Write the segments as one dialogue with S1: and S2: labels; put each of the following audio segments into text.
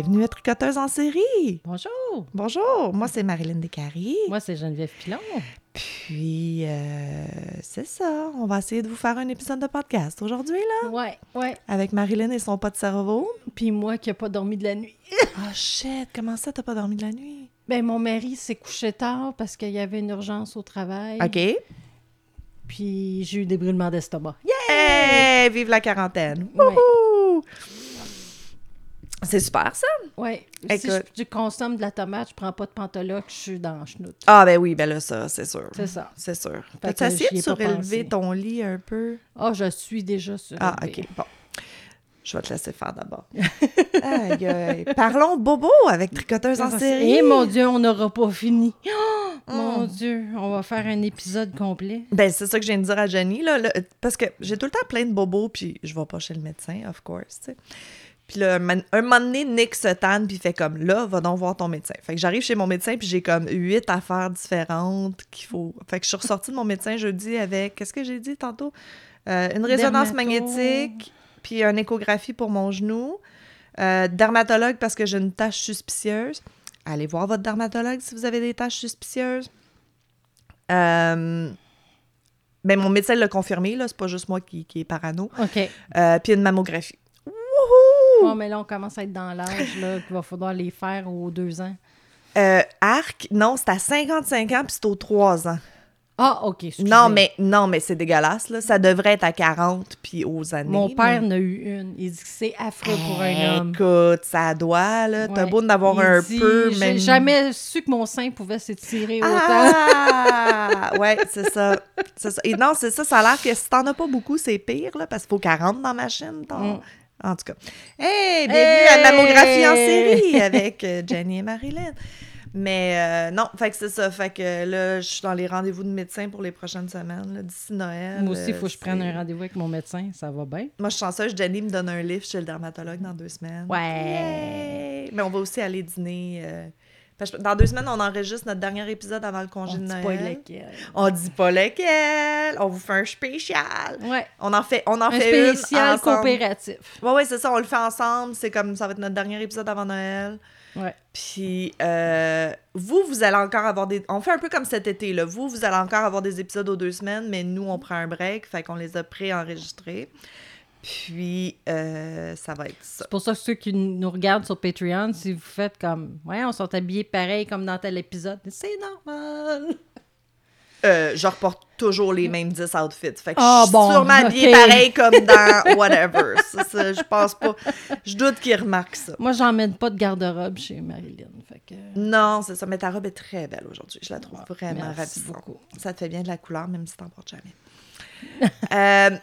S1: Bienvenue à Tricoteuse en série.
S2: Bonjour.
S1: Bonjour, moi c'est Marilyn Descaries.
S2: Moi, c'est Geneviève Pilon.
S1: Puis, euh, c'est ça, on va essayer de vous faire un épisode de podcast aujourd'hui, là,
S2: Ouais, ouais.
S1: avec Marilyn et son pas de cerveau.
S2: Puis moi qui n'ai pas dormi de la nuit.
S1: Oh shit, comment ça, t'as pas dormi de la nuit?
S2: Ben, mon mari s'est couché tard parce qu'il y avait une urgence au travail.
S1: OK.
S2: Puis j'ai eu des brûlements d'estomac.
S1: Hey, vive la quarantaine.
S2: Ouais.
S1: C'est super, ça.
S2: Ouais. Si je, je consomme de la tomate, je prends pas de pantaloc, je suis dans chenoute.
S1: Ah, ben oui, ben là, ça, c'est sûr.
S2: C'est ça.
S1: C'est sûr. T'as essayé de surélever ton lit un peu?
S2: Ah, je suis déjà sur.
S1: Ah, OK, bon. Je vais te laisser faire d'abord. Aïe, aïe. Parlons bobo avec Tricoteuse en série.
S2: Eh mon Dieu, on n'aura pas fini. Oh, mon
S1: Mm.
S2: Dieu, on va faire un épisode complet.
S1: Ben, c'est ça que je viens de dire à Jenny, là, là, parce que j'ai tout le temps plein de bobos, puis je vais pas chez le médecin, of course, tu sais. Puis là, un, moment donné, Nick se tanne, puis fait comme, là, va donc voir ton médecin. Fait que j'arrive chez mon médecin, puis j'ai comme huit affaires différentes qu'il faut... Fait que je suis ressortie de mon médecin jeudi avec, qu'est-ce que j'ai dit tantôt? Euh, une résonance
S2: Dermato.
S1: magnétique, puis une échographie pour mon genou. Euh, dermatologue parce que j'ai une tache suspicieuse. Allez voir votre dermatologue si vous avez des taches suspicieuses. Euh, ben, mon médecin l'a confirmé, là, c'est pas juste moi qui, qui est parano.
S2: OK.
S1: Euh, puis une mammographie.
S2: Mais là, on commence à être dans l'âge là, qu'il va falloir les faire aux deux ans.
S1: Euh, arc, non, c'est à 55 ans, puis c'est aux 3 ans.
S2: Ah, OK. excusez.
S1: Non, mais, non, mais c'est dégueulasse, là. Ça devrait être à 40, puis aux années.
S2: Mon père
S1: mais-
S2: en a eu une. Il dit que c'est affreux pour un homme.
S1: Écoute, ça doit, là. T'as
S2: Ouais.
S1: beau d'avoir un
S2: dit,
S1: peu,
S2: J'ai
S1: même...
S2: jamais su que mon sein pouvait s'étirer autant.
S1: Ah! ouais, c'est ça. Et non, c'est ça, ça a l'air que si t'en as pas beaucoup, c'est pire, là, parce qu'il faut 40 dans ma chaîne. ton-
S2: Mm.
S1: En tout cas. Hey, bienvenue à Mammographie en
S2: Hey!
S1: série avec euh, Jenny et Marilyn. Mais euh, non, fait que c'est ça. Fait que là, je suis dans les rendez-vous de médecin pour les prochaines semaines, d'ici Noël.
S2: Moi aussi, il
S1: euh,
S2: faut que je prenne
S1: c'est-
S2: un rendez-vous avec mon médecin. Ça va bien.
S1: Moi, je suis chanceuse, Jenny me donne un livre chez le dermatologue dans deux semaines.
S2: Ouais.
S1: Yay! Mais on va aussi aller dîner. euh, Dans deux semaines, on enregistre notre dernier épisode avant le congé
S2: On
S1: de
S2: dit
S1: Noël.
S2: pas lequel.
S1: On dit pas lequel. On vous fait un spécial.
S2: Ouais.
S1: On en fait, on en
S2: Un
S1: fait
S2: spécial
S1: une
S2: coopératif.
S1: Ouais, ouais, c'est ça. On le fait ensemble. C'est comme ça va être notre dernier épisode avant Noël.
S2: Ouais.
S1: Puis euh, vous, vous allez encore avoir des. On fait un peu comme cet été là. Vous, vous allez encore avoir des épisodes aux deux semaines, mais nous, on prend un break, fait qu'on les a pré-enregistrés. Puis euh, ça va être ça.
S2: C'est pour ça que ceux qui nous regardent sur Patreon, si vous faites comme, ouais, on sont habillés pareil comme dans tel épisode, c'est normal.
S1: Euh, je reporte toujours les mêmes 10 outfits. Fait que
S2: Ah,
S1: je suis
S2: bon,
S1: sûrement habillée pareil comme dans whatever. Ça, ça, je pense pas. Je doute qu'ils remarquent ça.
S2: Moi, j'emmène pas de garde-robe chez Marilyn. Fait que...
S1: Non, c'est ça. Mais ta robe est très belle aujourd'hui. Je la trouve
S2: Ah,
S1: vraiment
S2: merci
S1: ravissante.
S2: beaucoup.
S1: Ça te fait bien de la couleur, même si t'en portes jamais. Euh,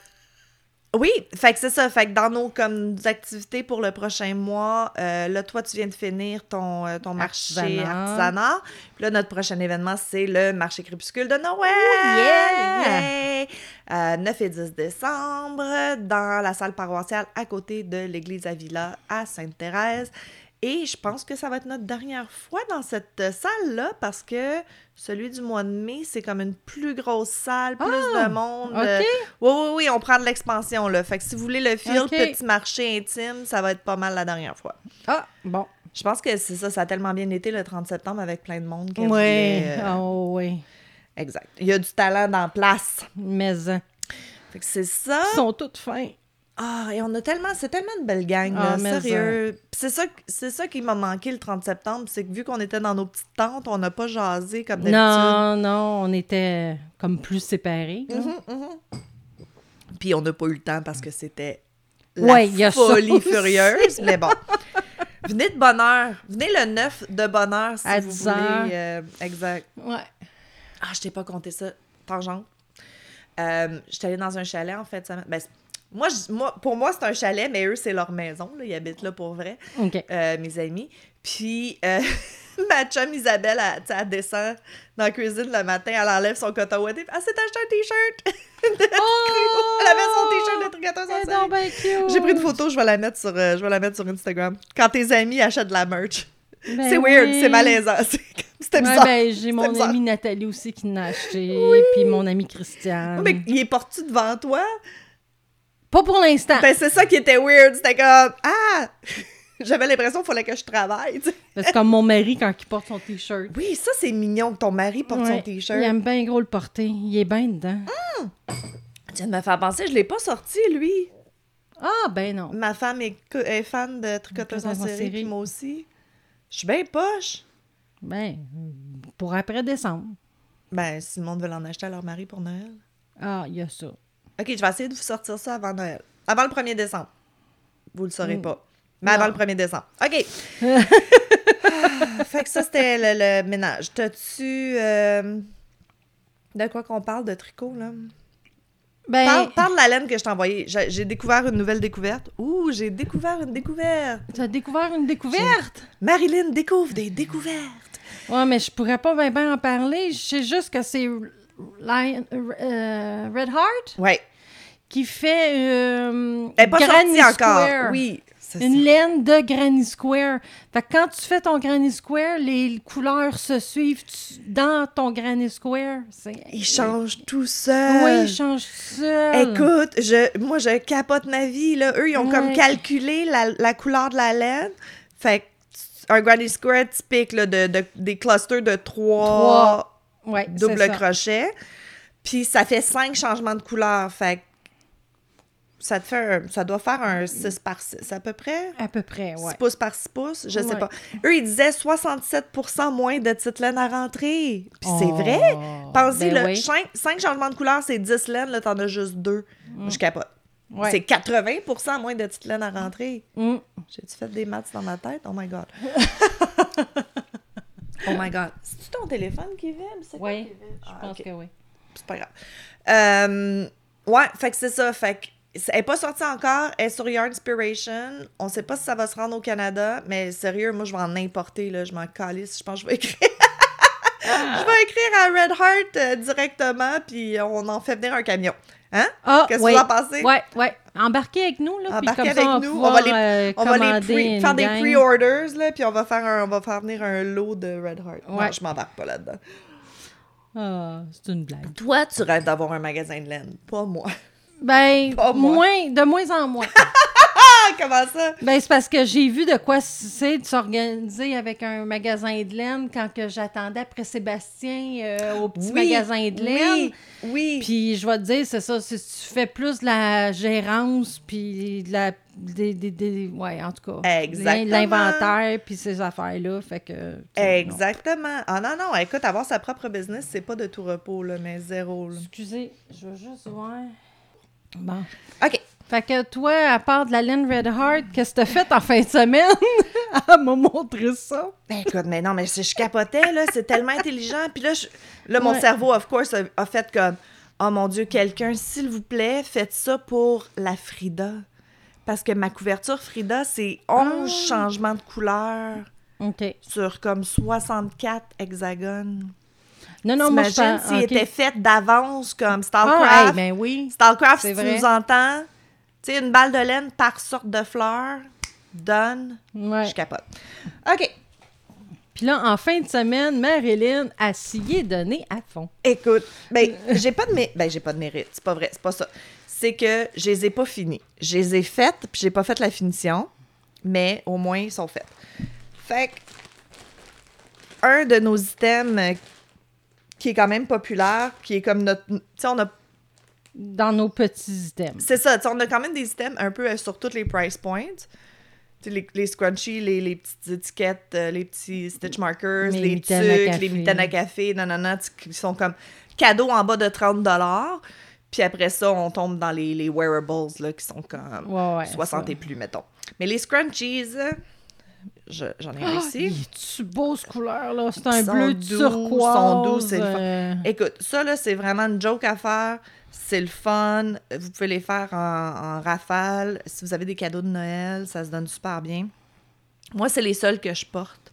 S1: oui, fait que c'est ça. Fait que dans nos comme activités pour le prochain mois, euh, là, toi, tu viens de finir ton, euh, ton marché
S2: Artisanat.
S1: artisanat. Puis là, notre prochain événement, c'est le marché crépuscule de Noël.
S2: yeah!
S1: Yay! Euh, 9 et 10 décembre, dans la salle paroissiale à côté de l'église Avila à Sainte-Thérèse. Et je pense que ça va être notre dernière fois dans cette euh, salle-là parce que celui du mois de mai, c'est comme une plus grosse salle, plus
S2: Ah!
S1: de monde.
S2: OK.
S1: Euh, oui, oui, oui, on prend de l'expansion, là. Fait que si vous voulez le feel
S2: OK.
S1: petit marché intime, ça va être pas mal la dernière fois.
S2: Ah, bon.
S1: Je pense que c'est ça, ça a tellement bien été le 30 septembre avec plein de monde.
S2: Oui.
S1: voulait, euh,
S2: Oh, oui.
S1: Exact. Il y a du talent dans la place.
S2: Mais hein,
S1: Fait que c'est ça.
S2: ils sont toutes fins.
S1: Ah, et on a tellement, c'est tellement une belle gang,
S2: Ah,
S1: là, sérieux. C'est ça, c'est ça qui m'a manqué le 30 septembre, c'est que vu qu'on était dans nos petites tentes, on n'a pas jasé comme d'habitude.
S2: Non, non, on était comme plus séparés.
S1: Mhm, mhm. Puis on n'a pas eu le temps parce que c'était la
S2: Ouais, il y a ça
S1: folie furieuse, mais bon. Venez de bonne heure. Venez le 9 de bonne heure si
S2: À
S1: vous
S2: 10
S1: voulez. euh, exact.
S2: Ouais.
S1: Ah, je t'ai pas compté ça. Tangente. Euh, J'étais allée dans un chalet en fait. Ça... Ben, moi, je- moi, pour moi, c'est un chalet, mais eux, c'est leur maison. Là. Ils habitent là pour vrai, euh, mes amis. Puis, euh, ma chum Isabelle, elle, descend dans la cuisine le matin, elle enlève son coton ouaté. Elle s'est acheté un t-shirt.
S2: Oh!
S1: elle avait son t-shirt de tricoteuse en
S2: Elle est
S1: série.
S2: donc bien cute.
S1: J'ai pris une photo, je vais la mettre sur, euh, je vais la mettre sur Instagram. Quand tes amis achètent de la merch.
S2: Ben
S1: c'est weird, c'est malaisant. C'est- C'était
S2: Ouais,
S1: bizarre.
S2: ben, j'ai mon
S1: bizarre.
S2: amie Nathalie aussi qui l'a acheté, puis mon amie Christiane.
S1: Mais il est porté devant toi?
S2: Pas pour l'instant.
S1: Ben, c'est ça qui était weird. C'était comme, ah! J'avais l'impression qu'il fallait que je travaille.
S2: C'est comme mon mari quand il porte son T-shirt.
S1: Oui, ça, c'est mignon que ton mari porte
S2: Ouais,
S1: son T-shirt.
S2: Il aime bien gros le porter. Il est bien dedans.
S1: Tu viens de me faire penser, je l'ai pas sorti, lui.
S2: Ah, ben non.
S1: Ma femme est, fan de tricoteuse en série, puis moi aussi. Je suis bien poche.
S2: Ben, pour après décembre.
S1: Ben, si le monde veut en acheter à leur mari pour Noël.
S2: Ah, il y a ça.
S1: OK, je vais essayer de vous sortir ça avant Noël. Avant le 1er décembre. Vous le saurez
S2: Mm.
S1: pas. Mais avant le 1er décembre. OK. Ah, fait que ça, c'était le, le ménage. T'as-tu... euh, De quoi qu'on parle de tricot, là?
S2: Ben,
S1: Parle, parle de la laine que je t'ai envoyée. J'ai j'ai découvert une nouvelle découverte. Ouh, j'ai découvert une découverte.
S2: tu as découvert une découverte?
S1: Marilyn découvre des découvertes.
S2: Ouais, mais je pourrais pas bien ben en parler. Je sais juste que c'est Lion- euh, Red Heart?
S1: Ouais.
S2: qui fait euh,
S1: Elle n'est pas
S2: Granny
S1: sortie encore.
S2: Square.
S1: Oui. c'est
S2: Une
S1: ça.
S2: laine de Granny Square. Fait que quand tu fais ton Granny Square, les couleurs se suivent tu- dans ton Granny Square. C'est-
S1: Il change tout seul.
S2: Oui, il change tout seul.
S1: Écoute, je, moi, je capote ma vie. Là. Eux, ils ont comme
S2: Ouais.
S1: calculé la, la couleur de la laine. Fait que un Granny Square typique là, de, de- des clusters de trois,
S2: Trois. Ouais, c'est
S1: double crochet. Puis ça fait cinq changements de couleur. Fait que ça, te fait un- ça doit faire un 6 par 6 à peu près?
S2: À peu près,
S1: 6
S2: ouais.
S1: pouces par 6 pouces, je sais
S2: Ouais.
S1: pas. Eux, ils disaient 67% moins de petites laines à rentrer. Puis c'est
S2: Oh,
S1: vrai. Pensez,
S2: ben
S1: là,
S2: oui.
S1: 5, changements de couleur, c'est 10 laines, là, t'en as juste deux. Je capote.
S2: Ouais.
S1: C'est 80% moins de petites laines à rentrer.
S2: Mm.
S1: J'ai-tu fait des maths dans ma tête? Oh my God. oh my God. C'est-tu ton téléphone qui vibre? C'est
S2: Oui,
S1: qui vibre?
S2: je
S1: Ah,
S2: pense que oui.
S1: C'est pas grave. Euh, ouais, fait que c'est ça. Fait que elle n'est pas sortie encore. Elle est sur Yarnspiration. On sait pas si ça va se rendre au Canada, mais sérieux, moi, je vais en importer. Là. Je m'en calisse. Je pense que je vais écrire. Je vais écrire à Red Heart euh, directement, puis on en fait venir un camion. Hein?
S2: Ah,
S1: Qu'est-ce que tu vas passer?
S2: Ouais, ouais. Embarquez avec nous, là. puis
S1: Embarquez
S2: comme ça,
S1: avec
S2: on
S1: nous.
S2: va
S1: On va les-
S2: euh,
S1: On va les pre- faire des pre-orders, là, puis on va, faire un, on va faire venir un lot de Red Heart. Non,
S2: Ouais.
S1: je m'embarque pas là-dedans.
S2: Ah, c'est une blague.
S1: Toi, tu rêves d'avoir un magasin de laine, pas moi.
S2: Ben,
S1: Pas moi.
S2: moins, de moins en moins.
S1: Comment ça?
S2: ben, c'est parce que j'ai vu de quoi c'est de s'organiser avec un magasin de laine quand que j'attendais après Sébastien euh, au petit
S1: Oui,
S2: magasin de laine.
S1: Oui, oui.
S2: Puis je vais te dire, c'est ça, si tu fais plus de la gérance, puis de la. Des, des, des- ouais, en tout cas.
S1: Exactement.
S2: L'inventaire, puis ces affaires-là. Fait que. non.
S1: Exactement. Ah non, non, écoute, avoir sa propre business, c'est pas de tout repos, là, mais zéro. là.
S2: Excusez, je veux juste voir. Bon.
S1: OK.
S2: Fait que toi, à part de la laine Red Heart, qu'est-ce que t'as fait en fin de semaine? Elle m'a montré ça.
S1: Ben écoute, mais non, mais je, je capotais, là, c'est tellement intelligent. Puis là, je- là mon
S2: Ouais.
S1: cerveau, of course, a, a fait comme Oh mon Dieu, quelqu'un, s'il vous plaît, faites ça pour la Frida. Parce que ma couverture Frida, c'est 11
S2: Ah.
S1: changements de couleur sur comme 64 hexagones.
S2: Non, non, moi, je
S1: T'imagines
S2: par-
S1: s'il
S2: ok.
S1: était fait d'avance comme
S2: Ah,
S1: Starcraft?
S2: hey, ben oui.
S1: Starcraft, si tu nous entends, tu sais, une balle de laine par sorte de fleur, donne,
S2: Ouais.
S1: je capote. OK.
S2: Puis là, en fin de semaine, Marilyn a scié donné à fond.
S1: Écoute, ben, j'ai pas de mé- ben, j'ai pas de mérite, c'est pas vrai, c'est pas ça. C'est que je les ai pas finis. Je les ai faites, puis j'ai pas fait la finition, mais au moins ils sont faits. Fait que un de nos items qui est quand même populaire, qui est comme notre tu sais on a
S2: Dans nos petits items.
S1: c'est ça, on a quand même des items un peu euh, sur toutes les price points. Les, les scrunchies, les, les petites étiquettes, euh, les petits stitch markers,
S2: Les
S1: les, tucs, les mitaines à café, nanana, qui sont comme cadeaux en bas de 30 Puis après ça, on tombe dans les, les wearables, là, qui sont comme
S2: Ouais, ouais.
S1: 60
S2: ça.
S1: et plus, mettons. Mais les scrunchies, je- j'en ai
S2: Ah,
S1: réussi.
S2: il est-tu beau, ce couleur-là? C'est un bleu
S1: doux,
S2: turquoise.
S1: sont doux, c'est le fun.
S2: euh,
S1: Écoute, ça, là, c'est vraiment une joke à faire. C'est le fun. Vous pouvez les faire en, en rafale. Si vous avez des cadeaux de Noël, ça se donne super bien. Moi, c'est les seuls que je porte.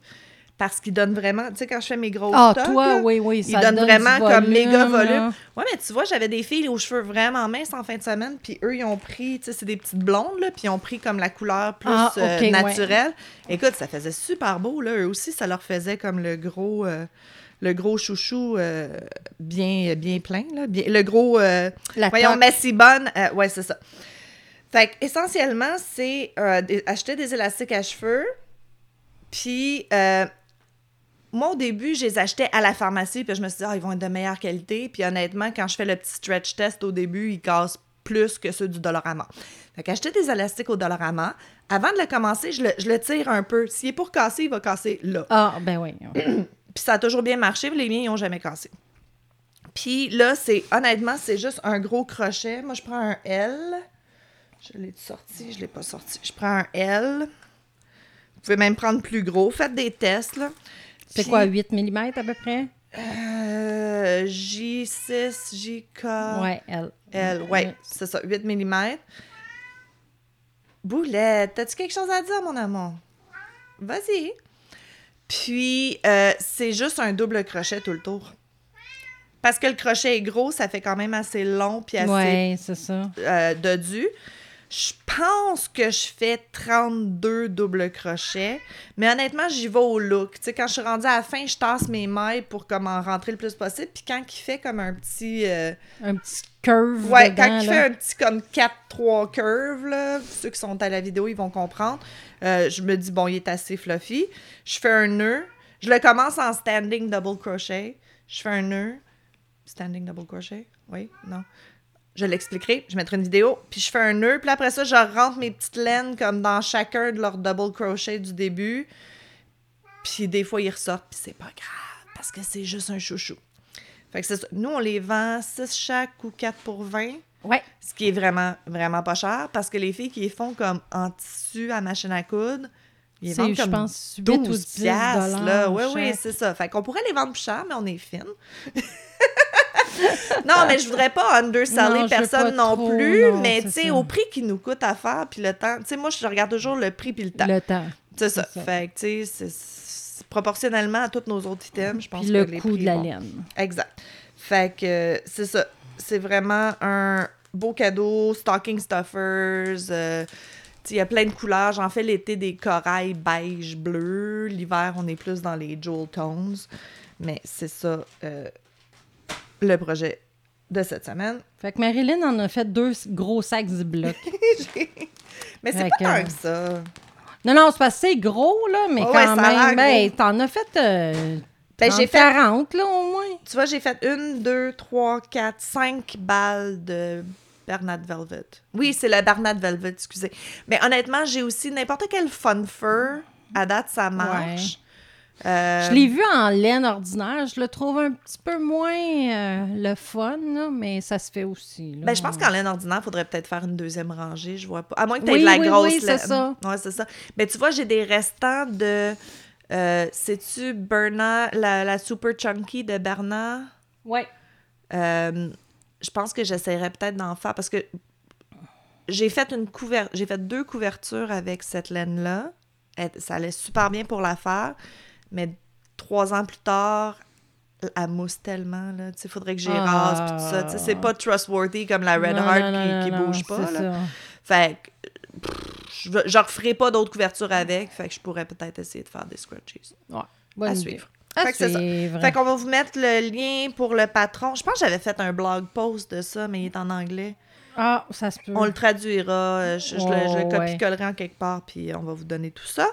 S1: Parce qu'ils donnent vraiment... Tu sais, quand je fais mes gros
S2: Ah, toi,
S1: là,
S2: oui, oui,
S1: ils
S2: ça
S1: donnent
S2: donne
S1: vraiment comme méga
S2: volume, là.
S1: Ouais, mais tu vois, j'avais des filles aux cheveux vraiment minces en fin de semaine, puis eux, ils ont pris, tu sais, c'est des petites blondes, là, puis ils ont pris comme la couleur plus
S2: Ah,
S1: euh,
S2: ouais.
S1: naturelle. Écoute, ça faisait super beau, là. Eux aussi, ça leur faisait comme le gros, euh, le gros chouchou euh, bien, bien plein, là. Bien, le gros,
S2: La
S1: voyons,
S2: toque.
S1: Messy Bonne, euh, ouais, c'est ça. Fait essentiellement, c'est acheter des élastiques à cheveux. Puis, euh, moi, au début, je les achetais à la pharmacie. Puis je me suis dit, ah, ils vont être de meilleure qualité. Puis honnêtement, quand je fais le petit stretch test au début, ils cassent plus que ceux du Dollarama. Fait qu'acheter des élastiques au Dollarama, avant de le commencer, je le, je le tire un peu. S'il est pour casser, il va casser là.
S2: Ah, ben oui.
S1: Puis ça a toujours bien marché, puis les miens, ils n'ont jamais cassé. Puis là, c'est honnêtement, c'est juste un gros crochet. Moi, je prends un L. Je l'ai sorti, je l'ai pas sorti. Je prends un L. Vous pouvez même prendre plus gros. Faites des tests, là.
S2: C'est quoi, 8 mm à peu près?
S1: euh, J6, JK,
S2: Ouais, elle.
S1: L. Ouais, c'est ça, 8 mm. Boulette, as-tu quelque chose à dire, mon amour? Vas-y. Puis, euh, c'est juste un double crochet tout le tour. Parce que le crochet est gros, ça fait quand même assez long puis assez
S2: Ouais, ça.
S1: euh, dodu. Je pense que je fais 32 doubles crochets. Mais honnêtement, j'y vais au look. Tu sais, quand je suis rendue à la fin, je tasse mes mailles pour comme en rentrer le plus possible. Puis quand il fait comme un petit... euh,
S2: Un petit curve.
S1: Ouais,
S2: dedans,
S1: quand il
S2: là.
S1: fait un petit comme 4-3 curve, là, ceux qui sont à la vidéo, ils vont comprendre. Euh, je me dis, bon, il est assez fluffy. Je fais un nœud. Je le commence en standing double crochet. Je fais un nœud. Standing double crochet? Oui? Non? Je l'expliquerai. Je mettrai une vidéo. Puis je fais un nœud. Puis après ça, je rentre mes petites laines comme dans chacun de leurs double crochet du début. Puis des fois, ils ressortent. Puis c'est pas grave. Parce que c'est juste un chouchou. Fait que c'est ça. Nous, on les vend 6 chaque ou 4 pour 20.
S2: Ouais.
S1: Ce qui est vraiment, vraiment pas cher parce que les filles qui les font comme en tissu à machine à coudre, ils vendent
S2: je
S1: comme
S2: pense, 8
S1: 12
S2: ou 10
S1: piastres, là. Oui, oui, c'est ça. Fait qu'on pourrait les vendre plus cher, mais on est fine. non, mais je voudrais pas
S2: veux
S1: personne non
S2: trop,
S1: plus,
S2: non,
S1: mais tu sais, au prix qui nous coûte à faire, puis le temps. Tu sais, moi, je regarde toujours le prix puis le temps.
S2: Le temps.
S1: C'est ça. Fait que, tu sais, c'est- proportionnellement à tous nos autres items, je pense
S2: Puis
S1: que
S2: le
S1: les
S2: coût
S1: prix
S2: de la
S1: vont-
S2: laine.
S1: Exact. Fait que c'est ça. C'est vraiment un beau cadeau, stocking stuffers. euh, tu sais, il y a plein de couleurs. J'en fais l'été des corails beige bleu. L'hiver, on est plus dans les jewel tones. Mais c'est ça euh, le projet de cette semaine.
S2: Fait que Marilyn en a fait deux gros sacs Ziploc.
S1: mais c'est pas
S2: que-
S1: tant que ça.
S2: non, non, c'est pas assez gros, là, mais quand
S1: ouais,
S2: même. Ben, t'en as fait. Euh,
S1: Ben, j'ai
S2: 30,
S1: fait-
S2: 40, là, au moins.
S1: Tu vois, j'ai fait une, deux, trois, quatre, cinq balles de Bernard Velvet. Oui, c'est le Bernard Velvet, excusez. Mais honnêtement, j'ai aussi n'importe quel fun fur. À date, ça marche. Euh,
S2: Je l'ai vu en laine ordinaire. Je le trouve un petit peu moins euh, le fun, là, mais ça se fait aussi. là.
S1: ben, je pense qu'en laine ordinaire, il faudrait peut-être faire une deuxième rangée. Je vois pas. À moins que tu aies
S2: Oui,
S1: de la
S2: oui,
S1: grosse
S2: oui, c'est
S1: laine.
S2: ça.
S1: Ouais, c'est ça. Mais tu vois, j'ai des restants de. euh, Sais-tu Bernard, la, la Super Chunky de Bernard?
S2: Ouais.
S1: Je pense que j'essaierais peut-être d'en faire parce que j'ai fait une couver... j'ai fait deux couvertures avec cette laine-là. Ça allait super bien pour la faire, mais trois ans plus tard, elle mousse tellement. Il faudrait que j'y rase pis tout ça. Tu sais, C'est pas trustworthy comme la Red
S2: Non,
S1: Heart
S2: non,
S1: qui,
S2: non,
S1: qui
S2: non,
S1: bouge pas. Là.
S2: ça.
S1: Fait que pff, je ne je referai pas d'autres couvertures avec. Fait que je pourrais peut-être essayer de faire des scratches.
S2: Ouais. Bonne
S1: À
S2: idée.
S1: suivre.
S2: À
S1: Fait que c'est ça.
S2: suivre.
S1: Fait qu'on va vous mettre le lien pour le patron. Je pense que j'avais fait un blog post de ça, mais il est en anglais.
S2: Ah, ça se peut.
S1: On le traduira. euh, Je, le, je le copie-collerai en quelque part, puis on va vous donner tout ça.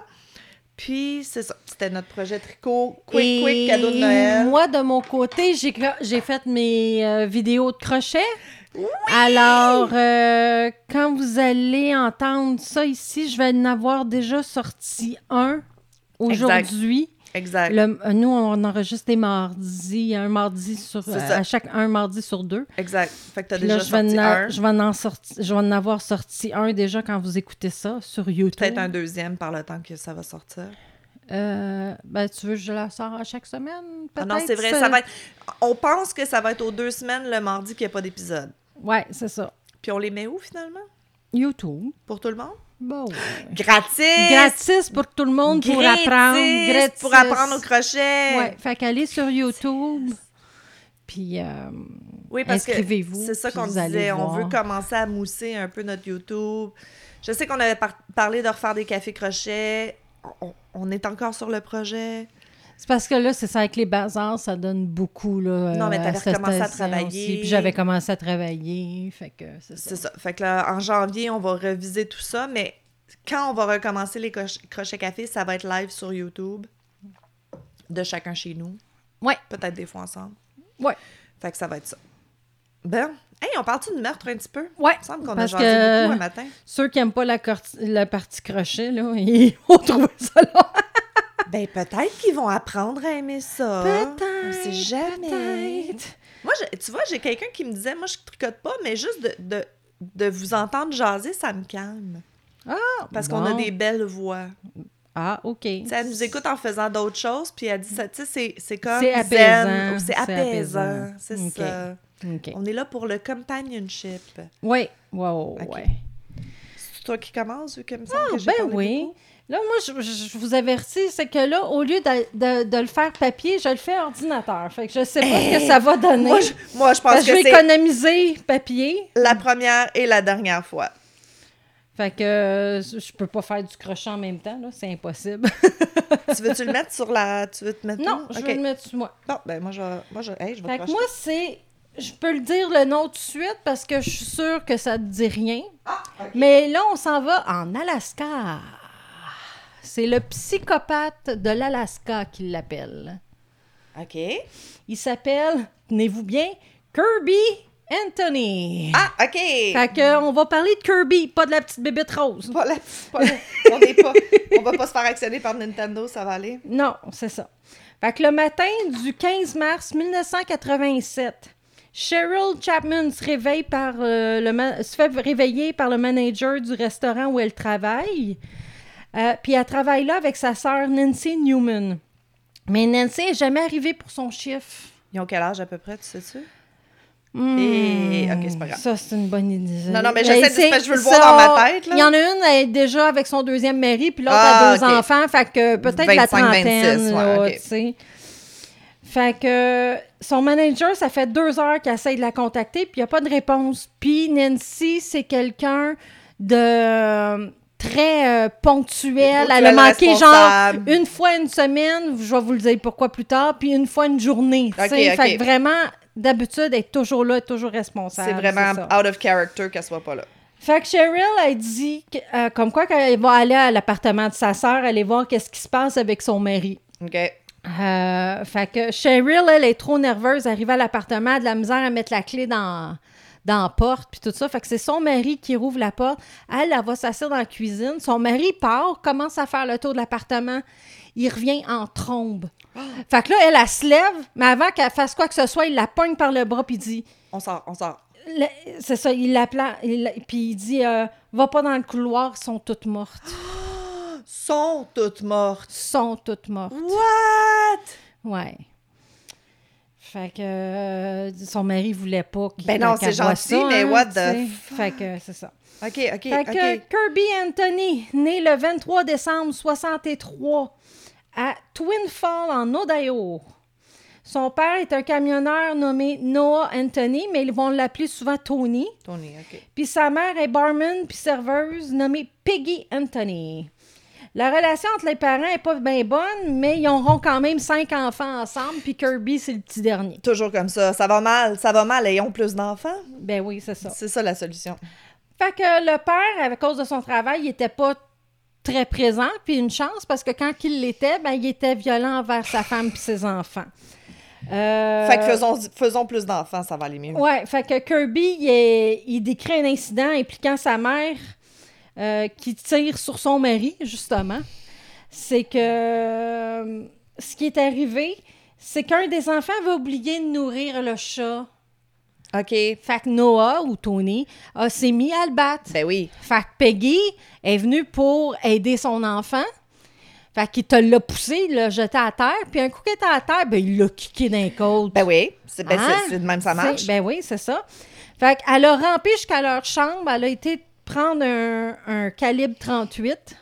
S1: Puis, c'est ça. C'était notre projet tricot. Quick,
S2: Et
S1: quick, cadeau de Noël.
S2: Moi, de mon côté, j'ai fait mes euh, vidéos de crochet. Alors, euh, quand vous allez entendre ça ici, je vais en avoir déjà sorti un aujourd'hui.
S1: Exact.
S2: Le- euh, nous, on enregistre des mardis, un mardi sur euh, à chaque un mardi sur deux.
S1: Exact. Fait que t'as déjà
S2: là, je
S1: sorti
S2: en,
S1: un.
S2: je, vais en sorti- je vais en avoir sorti un déjà quand vous écoutez ça sur YouTube.
S1: Peut-être un deuxième par le temps que ça va sortir.
S2: Euh, ben, tu veux que je la sors à chaque semaine?
S1: Ah non, c'est vrai. Ça va être... On pense que ça va être aux deux semaines le mardi qu'il n'y a pas d'épisode.
S2: Ouais, c'est ça.
S1: Puis on les met où finalement?
S2: YouTube.
S1: Pour tout le monde?
S2: Bon.
S1: Gratis!
S2: Gratis pour tout le monde pour apprendre. Gratis.
S1: Pour apprendre au crochet.
S2: Ouais, fait qu'allez sur YouTube. Puis, euh,
S1: Oui, parce que
S2: Inscrivez-vous,
S1: c'est ça qu'on disait. On veut commencer à mousser un peu notre YouTube. Je sais qu'on avait par- parlé de refaire des cafés crochets. On, on est encore sur le projet.
S2: C'est parce que là, c'est ça, avec les bazars, ça donne beaucoup, là.
S1: Non, mais
S2: euh,
S1: t'avais
S2: cette
S1: recommencé à travailler.
S2: aussi. Puis j'avais commencé à travailler, fait que c'est ça.
S1: C'est ça. Fait que là, en janvier, on va reviser tout ça, mais quand on va recommencer les croch- crochets café, ça va être live sur YouTube de chacun chez nous.
S2: Ouais.
S1: Peut-être des fois ensemble.
S2: Ouais.
S1: Fait que ça va être ça. Ben, hey, on parle-tu de meurtre un petit peu?
S2: Ouais,
S1: Il me semble qu'on a jasé beaucoup un matin.
S2: Ceux qui n'aiment pas la partie crochet, là, ils vont trouver ça là.
S1: Ben, peut-être qu'ils vont apprendre à aimer ça. On sait jamais.
S2: peut-être.
S1: Moi, je- tu vois, j'ai quelqu'un qui me disait, moi, je tricote pas, mais juste de, de, de vous entendre jaser, ça me calme.
S2: Ah,
S1: Parce qu'on a des belles voix.
S2: Ah, OK.
S1: Tu sais, elle nous écoute en faisant d'autres choses, puis elle dit ça, tu sais, c'est- c'est comme
S2: C'est apaisant,
S1: ou c'est apaisant, c'est
S2: Ok.
S1: ça.
S2: OK.
S1: On est là pour le companionship.
S2: Oui, ouais, ouais,
S1: Ok.
S2: ouais.
S1: C'est toi qui commences, vu que me semble
S2: Ah,
S1: que j'ai
S2: ben
S1: parlé
S2: oui.
S1: beaucoup?
S2: Là, moi, je, vous avertis, c'est que là, au lieu de, de- de le faire papier, je le fais ordinateur. Fait que je sais pas ce que ça va donner.
S1: Moi, je, moi, je pense
S2: Parce que
S1: que
S2: je vais économiser papier.
S1: la première et la dernière fois.
S2: Fait que euh, je peux pas faire du crochet en même temps, là. C'est impossible.
S1: tu veux-tu le mettre sur la... Tu veux te mettre
S2: non, je vais le mettre sur moi.
S1: Bon, ben moi, je vais... Moi, je, hey, je vais
S2: Fait que moi, c'est. Je peux le dire le nom tout de suite parce que je suis sûre que ça te dit rien.
S1: Ah,
S2: Mais là, on s'en va en Alaska. C'est le psychopathe de l'Alaska qui l'appelle.
S1: OK.
S2: Il s'appelle, tenez-vous bien, Kirby Anthony.
S1: Ah, OK!
S2: Fait que, on va parler de Kirby, pas de la petite bébête rose.
S1: Pas la- pas la- on est pas... On va pas se faire actionner par Nintendo, ça va aller.
S2: Non, c'est ça. Fait que le matin du 15 mars 1987, Cheryl Chapman se réveille par euh, le se fait réveiller par le manager du restaurant où elle travaille. Euh, puis elle travaille là avec sa sœur Nancy Newman. Mais Nancy n'est jamais arrivée pour son chiffre.
S1: Ils ont quel âge à peu près, tu sais-tu?
S2: Hmm,
S1: Et- ok, c'est pas grave.
S2: Ça, c'est une bonne idée.
S1: Non, non, mais j'essaie de- je veux le
S2: ça,
S1: voir dans ma tête.
S2: Il y en a une, elle est déjà avec son deuxième mari, puis l'autre
S1: Ah,
S2: a deux enfants, fait que peut-être la
S1: 25,
S2: trentaine,
S1: 26, ouais,
S2: là,
S1: ok.
S2: tu sais. Fait que son manager, ça fait deux heures qu'elle essaie de la contacter, puis il n'y a pas de réponse. Puis Nancy, c'est quelqu'un de très euh, ponctuel. Elle a manqué genre une fois une semaine, je vais vous le dire pourquoi plus tard, puis une fois une journée. tu
S1: Ok,
S2: sais.
S1: ok.
S2: Fait que vraiment, d'habitude, elle est toujours là, toujours responsable.
S1: C'est vraiment out of character qu'elle soit pas là.
S2: Fait que Cheryl, elle dit, que, euh, comme quoi, qu'elle va aller à l'appartement de sa sœur, aller voir qu'est-ce qui se passe avec son mari.
S1: OK.
S2: Euh, fait que Cheryl, elle est trop nerveuse, arrive à l'appartement, elle a de la misère à mettre la clé dans, dans la porte, puis tout ça. Fait que c'est son mari qui rouvre la porte. Elle, elle va s'asseoir dans la cuisine. Son mari part, commence à faire le tour de l'appartement. Il revient en trombe. Fait que là, elle, elle, se lève, mais avant qu'elle fasse quoi que ce soit, il la pogne par le bras, puis il dit
S1: On sort, on sort.
S2: c'est ça, il l'appela, il- puis il dit euh, Va pas dans le couloir, elles sont toutes mortes.
S1: Sont toutes mortes.
S2: sont toutes mortes.
S1: What?
S2: Ouais. Fait que euh, son mari voulait pas qu'il
S1: Ben non, c'est gentil,
S2: ça,
S1: mais what the fuck?
S2: Fait que c'est ça.
S1: OK, OK,
S2: Fait que. Kirby Anthony, né le 23 décembre 63 à Twin Falls, en Ohio. Son père est un camionneur nommé Noah Anthony, mais ils vont l'appeler souvent Tony.
S1: Tony, OK.
S2: Puis sa mère est barman puis serveuse nommée Peggy Anthony. La relation entre les parents est pas bien bonne, mais ils auront quand même cinq enfants ensemble, puis Kirby, c'est le petit dernier.
S1: Toujours comme ça. Ça va mal, ça va mal. Ayons plus d'enfants.
S2: Ben oui, c'est ça.
S1: C'est ça la solution.
S2: Fait que le père, à cause de son travail, il était pas très présent, puis une chance, parce que quand il l'était, ben, il était violent envers sa femme puis ses enfants. Euh,
S1: Fait que faisons, faisons plus d'enfants, ça va aller mieux.
S2: Ouais, fait que Kirby, il, est- il décrit un incident impliquant sa mère euh, qui tire sur son mari, justement. C'est que euh, ce qui est arrivé, c'est qu'un des enfants avait oublié de nourrir le chat.
S1: OK.
S2: Fait que Noah, ou Tony, a s'est mis à le battre.
S1: Ben oui.
S2: Fait que Peggy est venue pour aider son enfant. Fait qu'il te l'a poussé, il l'a jeté à terre, puis un coup qu'il était à terre, ben il l'a kické d'un côte.
S1: Ben oui. C'est ben,
S2: Hein?
S1: de même ça marche.
S2: Ben oui, c'est ça. Fait qu'elle a rampé jusqu'à leur chambre. Elle a été prendre un, un calibre 38.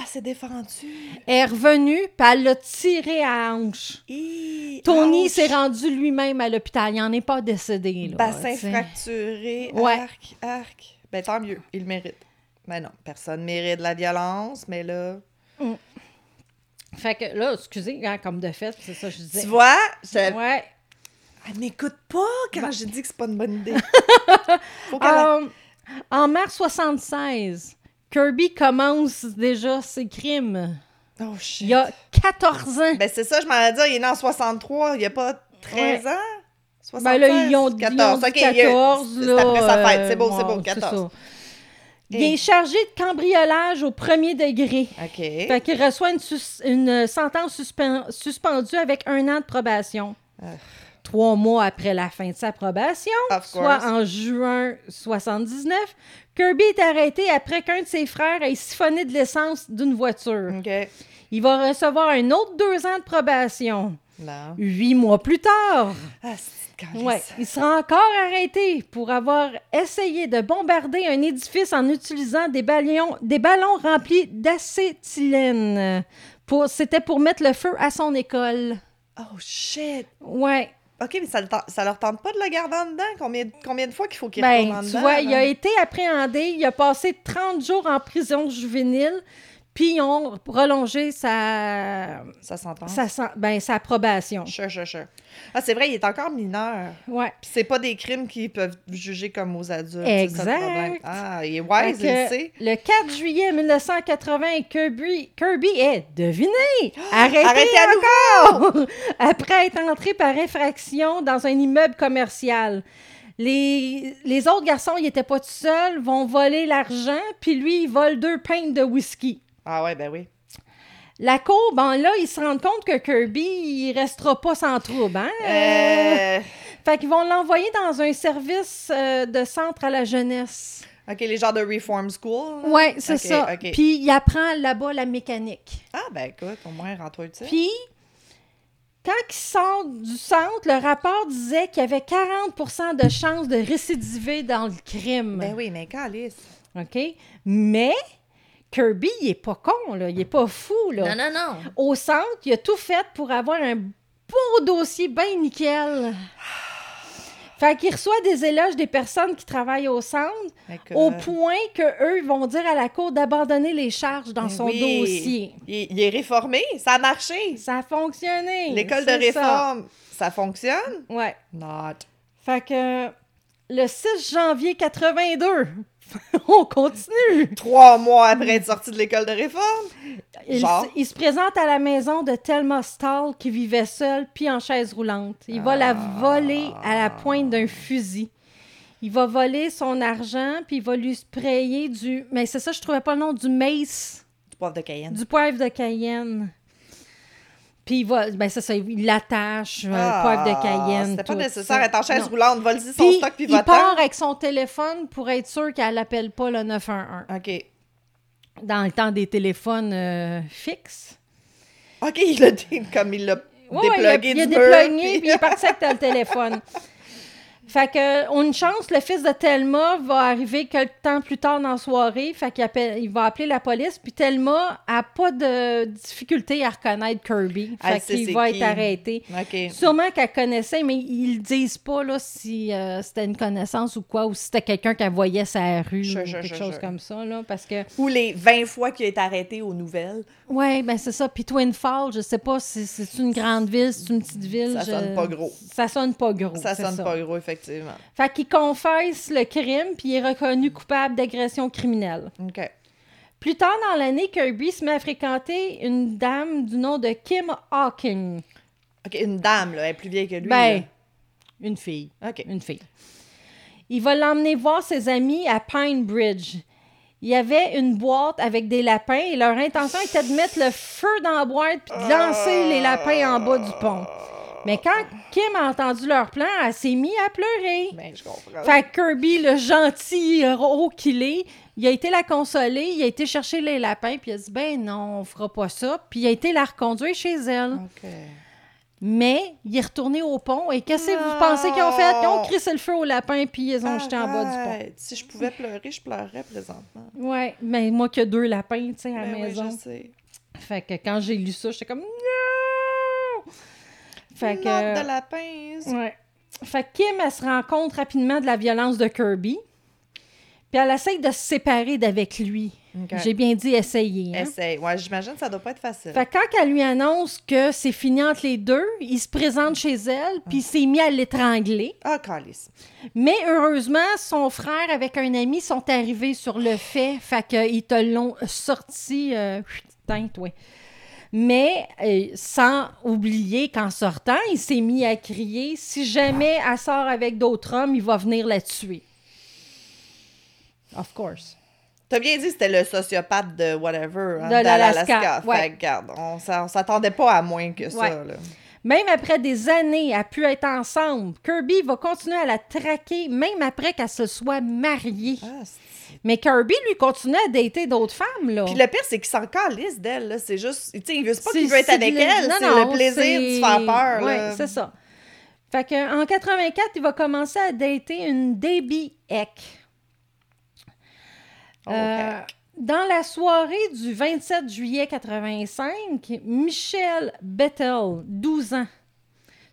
S1: Ah, c'est défendu.
S2: Elle est revenue, puis elle l'a tiré à la hanche.
S1: Hi,
S2: Tony s'est rendu lui-même à l'hôpital. Il n'en est pas décédé. Là,
S1: Bassin fracturé.
S2: Ouais.
S1: Arc, arc. Ben tant mieux. Il mérite. Ben non, personne mérite la violence, mais là.
S2: Fait que là, excusez, hein, comme de fait, c'est ça que je disais.
S1: Tu vois, je...
S2: Ouais.
S1: elle m'écoute pas quand j'ai dit que c'est pas une bonne idée. Faut qu'elle...
S2: Euh, en mars 76, Kirby commence déjà ses crimes.
S1: Oh shit.
S2: Il y a 14 ans.
S1: Ben c'est ça, je m'en ai dit, il est né en 63, il y a pas 13 ans? 76?
S2: Ben là, ils ont, ils ont
S1: 14.
S2: dit
S1: Ok, il y a-
S2: 14.
S1: c'est après sa fête, c'est beau, c'est
S2: euh,
S1: beau, 14.
S2: ça. Il est chargé de cambriolage au premier degré.
S1: OK.
S2: Fait qu'il reçoit une, sentence suspen- suspendue avec un an de probation.
S1: Ah.
S2: Trois mois après la fin de sa probation, soit en juin 79, Kirby est arrêté après qu'un de ses frères ait siphonné de l'essence d'une voiture. Il va recevoir un autre deux ans de probation.
S1: Non.
S2: Huit mois plus tard,
S1: Ah,
S2: ouais, il sera encore arrêté pour avoir essayé de bombarder un édifice en utilisant des ballons, des ballons remplis d'acétylène. Pour, c'était pour mettre le feu à son école.
S1: Oh shit.
S2: Ouais.
S1: OK, mais ça, le tente- ça leur tente pas de le garder en dedans? Combien, combien de fois qu'il faut qu'il
S2: Ben,
S1: retourne en
S2: tu
S1: dedans?
S2: vois, il a été appréhendé, il a passé 30 jours en prison juvénile, puis ils ont prolongé sa,
S1: Ça s'entend.
S2: sa, sa- ben, sa probation.
S1: Sure, sure, sure. Ah, c'est vrai, il est encore mineur.
S2: Ouais.
S1: Puis c'est pas des crimes qu'ils peuvent juger comme aux adultes.
S2: Exact.
S1: Ça le problème. Ah, il est wise,
S2: que
S1: il sait.
S2: le 4 juillet 1980, Kirby, Kirby est, devinez, arrêté,
S1: Arrêtez à
S2: encore! Après être entré par infraction dans un immeuble commercial. Les, les autres garçons, ils étaient pas tout seuls, vont voler l'argent, puis lui, il vole deux pintes de whisky.
S1: Ah ouais, ben oui.
S2: La cour, ben là, ils se rendent compte que Kirby, il restera pas sans trouble, hein?
S1: Euh...
S2: Fait qu'ils vont l'envoyer dans un service euh, de centre à la jeunesse.
S1: OK, les genres de reform school?
S2: Ouais, c'est ça. Puis il apprend là-bas la mécanique.
S1: Ah, ben écoute, au moins, rends-toi utile.
S2: Puis, quand il sort du centre, le rapport disait qu'il y avait 40% de chances de récidiver dans le crime.
S1: Ben oui, mais calice.
S2: OK? Mais Kirby, il est pas con, là. Il est pas fou, là.
S1: non, non.
S2: Au centre, il a tout fait pour avoir un beau dossier bien nickel. Fait qu'il reçoit des éloges des personnes qui travaillent au centre,
S1: Écoute.
S2: au point que eux vont dire à la cour d'abandonner les charges dans
S1: Ben
S2: son
S1: oui.
S2: dossier.
S1: Il, il est réformé, ça a marché.
S2: Ça a fonctionné.
S1: L'école de
S2: ça.
S1: réforme, ça. fonctionne?
S2: Ouais.
S1: Not.
S2: Fait que le 6 janvier 82, on continue.
S1: Trois mois après être sorti de l'école de réforme?
S2: Il,
S1: Genre?
S2: se- il se présente à la maison de Thelma Stahl qui vivait seule puis en chaise roulante. Il va la voler à la pointe d'un fusil. Il va voler son argent puis il va lui sprayer du. Mais c'est ça, je trouvais pas le nom du mace,
S1: Du poivre de Cayenne.
S2: du poivre de Cayenne. Puis il va. Ben c'est ça, il l'attache, euh,
S1: Ah,
S2: poivre de Cayenne.
S1: C'était pas nécessaire être en chaise
S2: Non.
S1: roulante. Son
S2: Puis,
S1: stock puis
S2: il part avec son téléphone pour être sûr qu'elle n'appelle pas le 911.
S1: OK.
S2: Dans le temps des téléphones euh, fixes.
S1: OK, il l'a dé- comme il l'a
S2: Ouais, ouais, il a,
S1: déplugué
S2: il a
S1: du mur,
S2: déplugué,
S1: puis-
S2: puis il est parti avec le téléphone. Fait que, on a une chance, le fils de Thelma va arriver quelques temps plus tard dans la soirée. Fait qu'il appelle, il va appeler la police. Puis Thelma a pas de difficulté à reconnaître Kirby.
S1: Elle
S2: Fait qu'il va
S1: qui?
S2: être arrêté. Sûrement qu'elle connaissait, mais ils le disent pas là, si euh, c'était une connaissance ou quoi, ou si c'était quelqu'un qu'elle voyait la rue
S1: Sure,
S2: ou
S1: sure,
S2: quelque
S1: sure,
S2: chose comme ça. Là, parce que,
S1: Ou les 20 fois qu'il a été arrêté aux nouvelles.
S2: Ouais, ben c'est ça. Puis Twin Falls, je sais pas si c'est une grande ville, si c'est une petite ville.
S1: Ça
S2: je-
S1: sonne pas gros.
S2: Ça sonne pas gros.
S1: Ça sonne pas gros, effectivement.
S2: Fait qu'il confesse le crime, puis il est reconnu coupable d'agression criminelle.
S1: OK.
S2: Plus tard dans l'année, Kirby se met à fréquenter une dame du nom de Kim Hawking.
S1: OK, une dame, là, elle est plus vieille que lui.
S2: Ben, une fille.
S1: OK.
S2: Une fille. Il va l'emmener voir ses amis à Pine Bridge. Il y avait une boîte avec des lapins et leur intention était de mettre le feu dans la boîte puis de lancer les lapins en bas du pont. Mais quand Kim a entendu leur plan, elle s'est mise à pleurer.
S1: Ben, je comprends.
S2: Fait que Kirby, le gentil héros qu'il est, il a été la consoler, il a été chercher les lapins, puis il a dit Ben non, on fera pas ça. Puis il a été la reconduire chez elle. Mais il est retourné au pont, et qu'est-ce que vous pensez qu'ils ont fait? Ils ont crissé le feu aux lapins, puis ils ont jetés en bas du
S1: Arrête. Si je pouvais pleurer, je pleurerais présentement.
S2: pont. Ouais, mais moi qui ai deux lapins, tu sais, à la
S1: Ben oui,
S2: maison.
S1: je sais.
S2: Fait que quand j'ai lu ça, j'étais comme Non Fait que.
S1: de lapin.
S2: Ouais. Fait que Kim, elle se rend compte rapidement de la violence de Kirby. Puis elle essaye de se séparer d'avec lui. J'ai bien dit essayer. hein.
S1: Essaye. Ouais, j'imagine que ça doit pas être facile.
S2: Fait que quand elle lui annonce que c'est fini entre les deux, il se présente chez elle, puis il s'est mis à l'étrangler.
S1: Ah, calice.
S2: Mais heureusement, son frère avec un ami sont arrivés sur le fait, fait qu'ils te l'ont sorti euh, teinte, ouais. Mais euh, sans oublier qu'en sortant, il s'est mis à crier si jamais elle sort avec d'autres hommes, il va venir la tuer. Of course.
S1: T'as bien dit que c'était le sociopathe de whatever, hein,
S2: De l'Alaska, ouais.
S1: Fait regarde, on s'attendait pas à moins que ça,
S2: Ouais.
S1: là.
S2: Même après des années à pu être ensemble, Kirby va continuer à la traquer, même après qu'elle se soit mariée.
S1: Ah,
S2: Mais Kirby, lui, continue à dater d'autres femmes, là.
S1: Puis le pire, c'est qu'il s'en calisse d'elle, là. C'est juste, tu sais, il veut pas qu'il veut être avec
S2: de-
S1: elle,
S2: non,
S1: c'est
S2: non,
S1: le plaisir de se faire peur,
S2: Ouais,
S1: là.
S2: c'est ça. Fait que, en 84, il va commencer à dater une Debbie Eck.
S1: Oh,
S2: Euh, dans la soirée du 27 juillet 85, Michelle Bettel, 12 ans,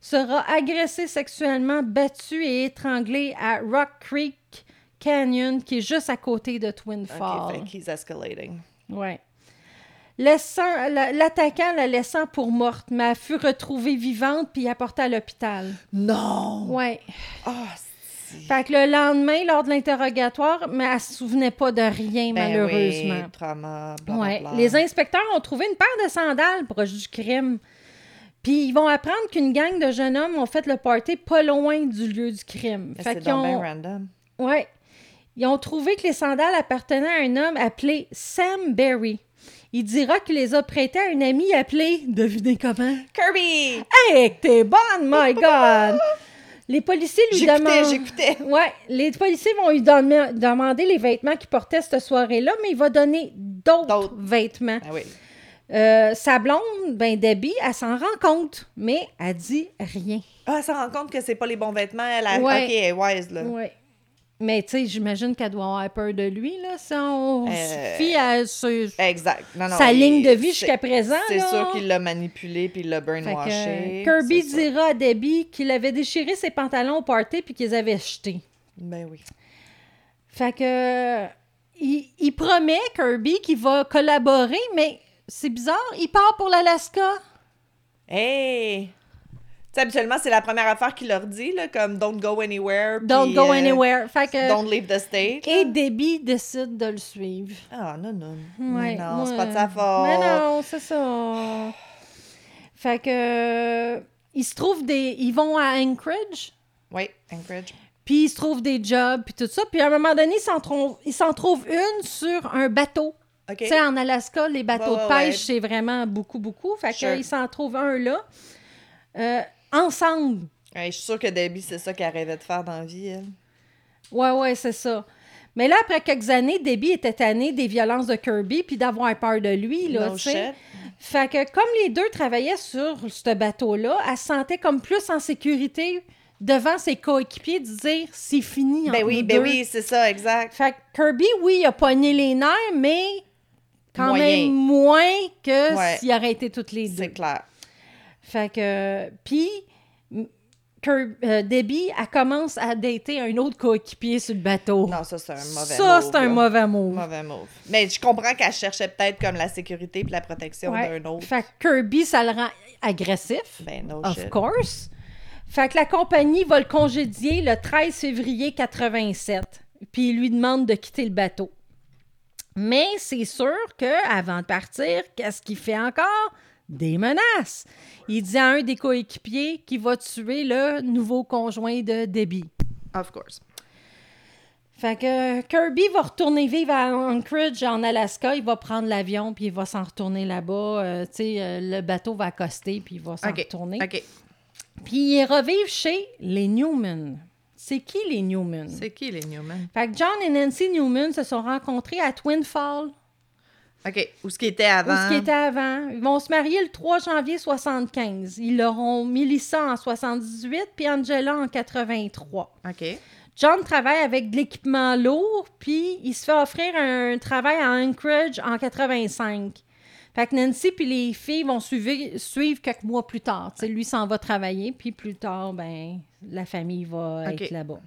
S2: sera agressée sexuellement, battue et étranglée à Rock Creek Canyon, qui est juste à côté de Twin Falls.
S1: fait qu'il escalating.
S2: Ouais. La- l'attaquant la laissant pour morte, mais elle fut retrouvée vivante puis apportée à l'hôpital.
S1: Non!
S2: Ouais.
S1: Ah, c'est...
S2: Fait que le lendemain, lors de l'interrogatoire, mais elle se souvenait pas de rien,
S1: Ben
S2: malheureusement.
S1: oui, trauma,
S2: Ouais.
S1: blablabla.
S2: Les inspecteurs ont trouvé une paire de sandales proche du crime. Puis ils vont apprendre qu'une gang de jeunes hommes ont fait le party pas loin du lieu du crime.
S1: Mais
S2: Fait qu'ils ont...
S1: random.
S2: Ouais. Ils ont trouvé que les sandales appartenaient à un homme appelé Sam Berry. Il dira qu'il les a prêtées à un ami appelé, devinez comment?
S1: Kirby!
S2: Hey, t'es bonne, my God! Les policiers lui demandent...
S1: j'écoutais.
S2: Ouais, les policiers vont lui donner- demander les vêtements qu'il portait cette soirée-là, mais il va donner d'autres vêtements.
S1: Ah oui.
S2: Euh, sa blonde, ben Debbie, elle s'en rend compte, mais elle dit rien.
S1: Ah, elle se rend compte que c'est pas les bons vêtements. Elle a...
S2: Ouais.
S1: OK, elle est wise, là.
S2: Ouais. Mais tu sais, j'imagine qu'elle doit avoir peur de lui, là, si on
S1: Euh,
S2: se fie à ce-
S1: Exact. Non, non,
S2: sa
S1: il-
S2: ligne de vie
S1: c'est-
S2: jusqu'à présent.
S1: C'est
S2: là.
S1: sûr qu'il l'a manipulé puis il l'a
S2: Fait que,
S1: brainwashé.
S2: Kirby
S1: c'est
S2: dira à Debbie qu'il avait déchiré ses pantalons au party puis qu'ils avaient jeté.
S1: Ben oui.
S2: Fait que il, il promet Kirby qu'il va collaborer, mais c'est bizarre, il part pour l'Alaska.
S1: Hey! Habituellement, c'est la première affaire qu'il leur dit, là, comme don't go anywhere.
S2: Don't go
S1: euh,
S2: anywhere. Fait que
S1: Don't leave the state.
S2: et Debbie décide de le suivre.
S1: Ah, non, non.
S2: Ouais,
S1: Mais non, c'est pas de sa faute.
S2: Mais non, c'est ça. Fait que euh, ils se trouvent des ils vont à Anchorage.
S1: Oui, Anchorage.
S2: Puis ils se trouvent des jobs, puis tout ça. Puis à un moment donné, ils s'en trouvent, ils s'en trouvent une sur un bateau.
S1: OK.
S2: Tu sais, en Alaska, les bateaux
S1: Ouais,
S2: de pêche, c'est vraiment beaucoup, beaucoup. Fait
S1: Sure.
S2: qu'ils s'en trouvent un là. Euh, ensemble.
S1: Ouais, je suis sûre que Debbie, c'est ça qu'elle rêvait de faire dans la vie, elle.
S2: Ouais, ouais, c'est ça. Mais là, après quelques années, Debbie était tannée des violences de Kirby puis d'avoir peur de lui, là, tu sais. Fait que comme les deux travaillaient sur ce bateau-là, elle se sentait comme plus en sécurité devant ses coéquipiers de dire c'est fini
S1: Ben
S2: entre
S1: oui,
S2: nous
S1: ben
S2: deux.
S1: oui, c'est ça, exact.
S2: Fait que Kirby, oui, il a pogné les nerfs, mais quand
S1: Moyen.
S2: même moins que
S1: Ouais.
S2: s'il aurait été toutes les deux.
S1: C'est clair.
S2: Fait que puis euh, Debbie, elle commence à dater un autre coéquipier sur le bateau.
S1: Non, ça, c'est un mauvais
S2: Ça,
S1: move,
S2: c'est un mauvais move.
S1: Mauvais move. Mais je comprends qu'elle cherchait peut-être comme la sécurité puis la protection
S2: Ouais.
S1: d'un autre.
S2: Fait que Kirby, ça le rend agressif.
S1: Ben, no
S2: Of
S1: shit.
S2: course. Fait que la compagnie va le congédier le 13 février 87. Puis il lui demande de quitter le bateau. Mais c'est sûr que avant de partir, qu'est-ce qu'il fait encore? Des menaces. Il dit à un des coéquipiers qu'il va tuer le nouveau conjoint de Debbie.
S1: Of course.
S2: Fait que Kirby va retourner vivre à Anchorage, en Alaska. Il va prendre l'avion, puis il va s'en retourner là-bas. Euh, tu sais, euh, le bateau va accoster, puis il va s'en retourner.
S1: OK.
S2: Puis il revive chez les Newman. C'est qui les Newman?
S1: C'est qui, les Newman?
S2: Fait que John et Nancy Newman se sont rencontrés à Twin Falls,
S1: OK. Où ce qui était
S2: où
S1: avant?
S2: ce qui était avant. Ils vont se marier le 3 janvier 75. Ils auront Melissa en 78 puis Angela en 83.
S1: OK.
S2: John travaille avec de l'équipement lourd, puis il se fait offrir un travail à Anchorage en 85. Fait que Nancy puis les filles vont suivre, suivre quelques mois plus tard. Lui s'en va travailler, puis plus tard, ben, la famille va être là-bas.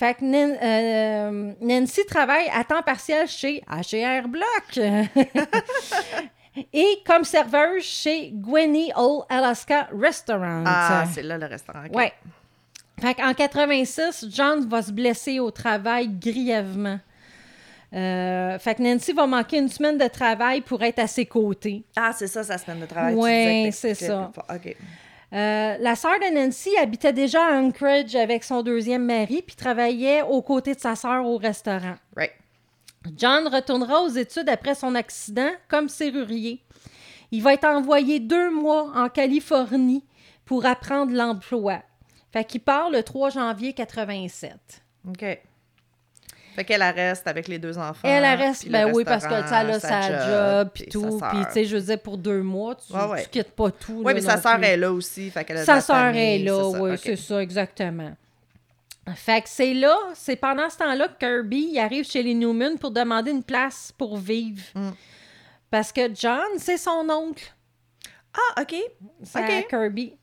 S2: Fait que Nan- euh, Nancy travaille à temps partiel chez H&R Block. Et comme serveuse chez Gwenny Old Alaska Restaurant.
S1: Ah, c'est là le restaurant. ok.
S2: Ouais. Fait qu'en 86, John va se blesser au travail grièvement. Euh, fait que Nancy va manquer une semaine de travail pour être à ses côtés.
S1: Ah, c'est ça, sa semaine de travail. que
S2: c'est ça.
S1: plus fort. OK.
S2: Euh, la sœur de Nancy habitait déjà à Anchorage avec son deuxième mari, puis travaillait aux côtés de sa sœur au restaurant.
S1: Right.
S2: John retournera aux études après son accident comme serrurier. Il va être envoyé deux mois en Californie pour apprendre l'emploi. Fait qu'il part le 3 janvier 87.
S1: OK. Fait qu'elle elle reste avec les deux enfants.
S2: Elle, reste, ben oui, parce que elle a sa job, puis tout. Puis, tu sais, je veux dire, pour deux mois, tu,
S1: Ouais, ouais.
S2: tu quittes pas tout.
S1: Oui, mais sa sœur est là aussi. Fait qu'elle a
S2: Sa sœur est là, oui, c'est ça, exactement. Fait que c'est là, c'est pendant ce temps-là que Kirby il arrive chez les Newman pour demander une place pour vivre.
S1: Mm.
S2: Parce que John, c'est son oncle,
S1: Ah, OK.
S2: c'est. Kirby.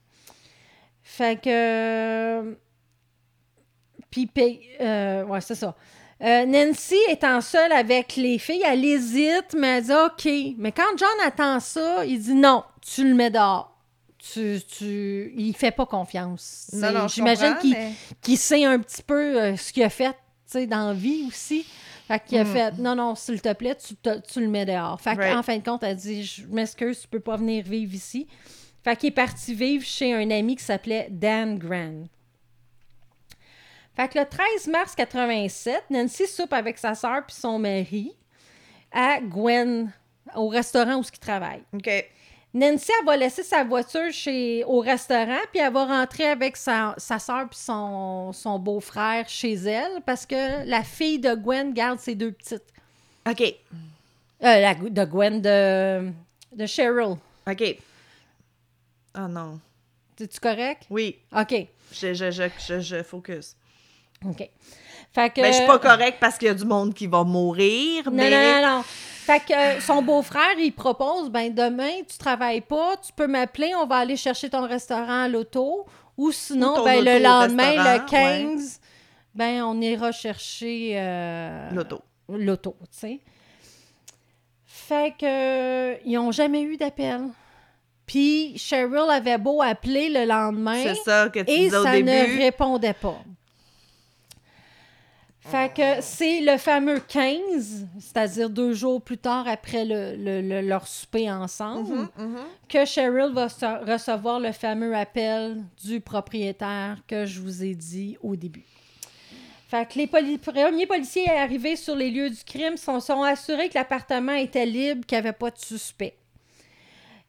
S2: Fait que. Puis, puis, euh, ouais, c'est ça. Euh, Nancy étant seule avec les filles, elle hésite, mais elle dit OK. Mais quand John attend ça, il dit non, tu le mets dehors. Tu, tu... Il fait pas confiance.
S1: Non, non,
S2: J'imagine qu'il
S1: mais-
S2: sait un petit peu euh, ce qu'il a fait dans la vie aussi. Fait qu'il a
S1: Mm.
S2: fait non, non, s'il te plaît, tu, te- tu le mets dehors. Fait
S1: Right.
S2: qu'en fin de compte, elle dit Je m'excuse, tu peux pas venir vivre ici. Fait qu'il est parti vivre chez un ami qui s'appelait Dan Grant. Fait que le 13 mars 87, Nancy soupe avec sa sœur puis son mari à Gwen, au restaurant où il travaille.
S1: OK.
S2: Nancy, elle va laisser sa voiture chez, au restaurant, puis elle va rentrer avec sa, sa soeur puis son, son beau-frère chez elle, parce que la fille de Gwen garde ses deux petites.
S1: OK.
S2: Euh, la, de Gwen, de, de Cheryl.
S1: OK. Ah non.
S2: Es-tu correct?
S1: Oui.
S2: OK.
S1: Je, je, je, je, je focus.
S2: OK. Fait que...
S1: Mais je suis pas correct parce qu'il y a du monde qui va mourir,
S2: Non,
S1: mais...
S2: non, non, non. Fait que euh, son beau-frère, il propose, ben demain, tu travailles pas, tu peux m'appeler, on va aller chercher ton restaurant à l'auto. Ou sinon,
S1: Ou
S2: ben, le lendemain, le
S1: restaurant,
S2: 15, ben on ira chercher... euh,
S1: L'auto.
S2: L'auto, tu sais. Fait que euh, ils ont jamais eu d'appel. Puis Cheryl avait beau appeler le lendemain
S1: C'est ça que tu
S2: et
S1: disais au
S2: ça
S1: début.
S2: ne répondait pas. Fait que c'est le fameux 15, c'est-à-dire deux jours plus tard après le, le- le- leur souper ensemble,
S1: Mhm, mhm.
S2: que Cheryl va recevoir le fameux appel du propriétaire que je vous ai dit au début. Fait que les poli- premiers policiers arrivés sur les lieux du crime sont, sont assurés que l'appartement était libre, qu'il n'y avait pas de suspect.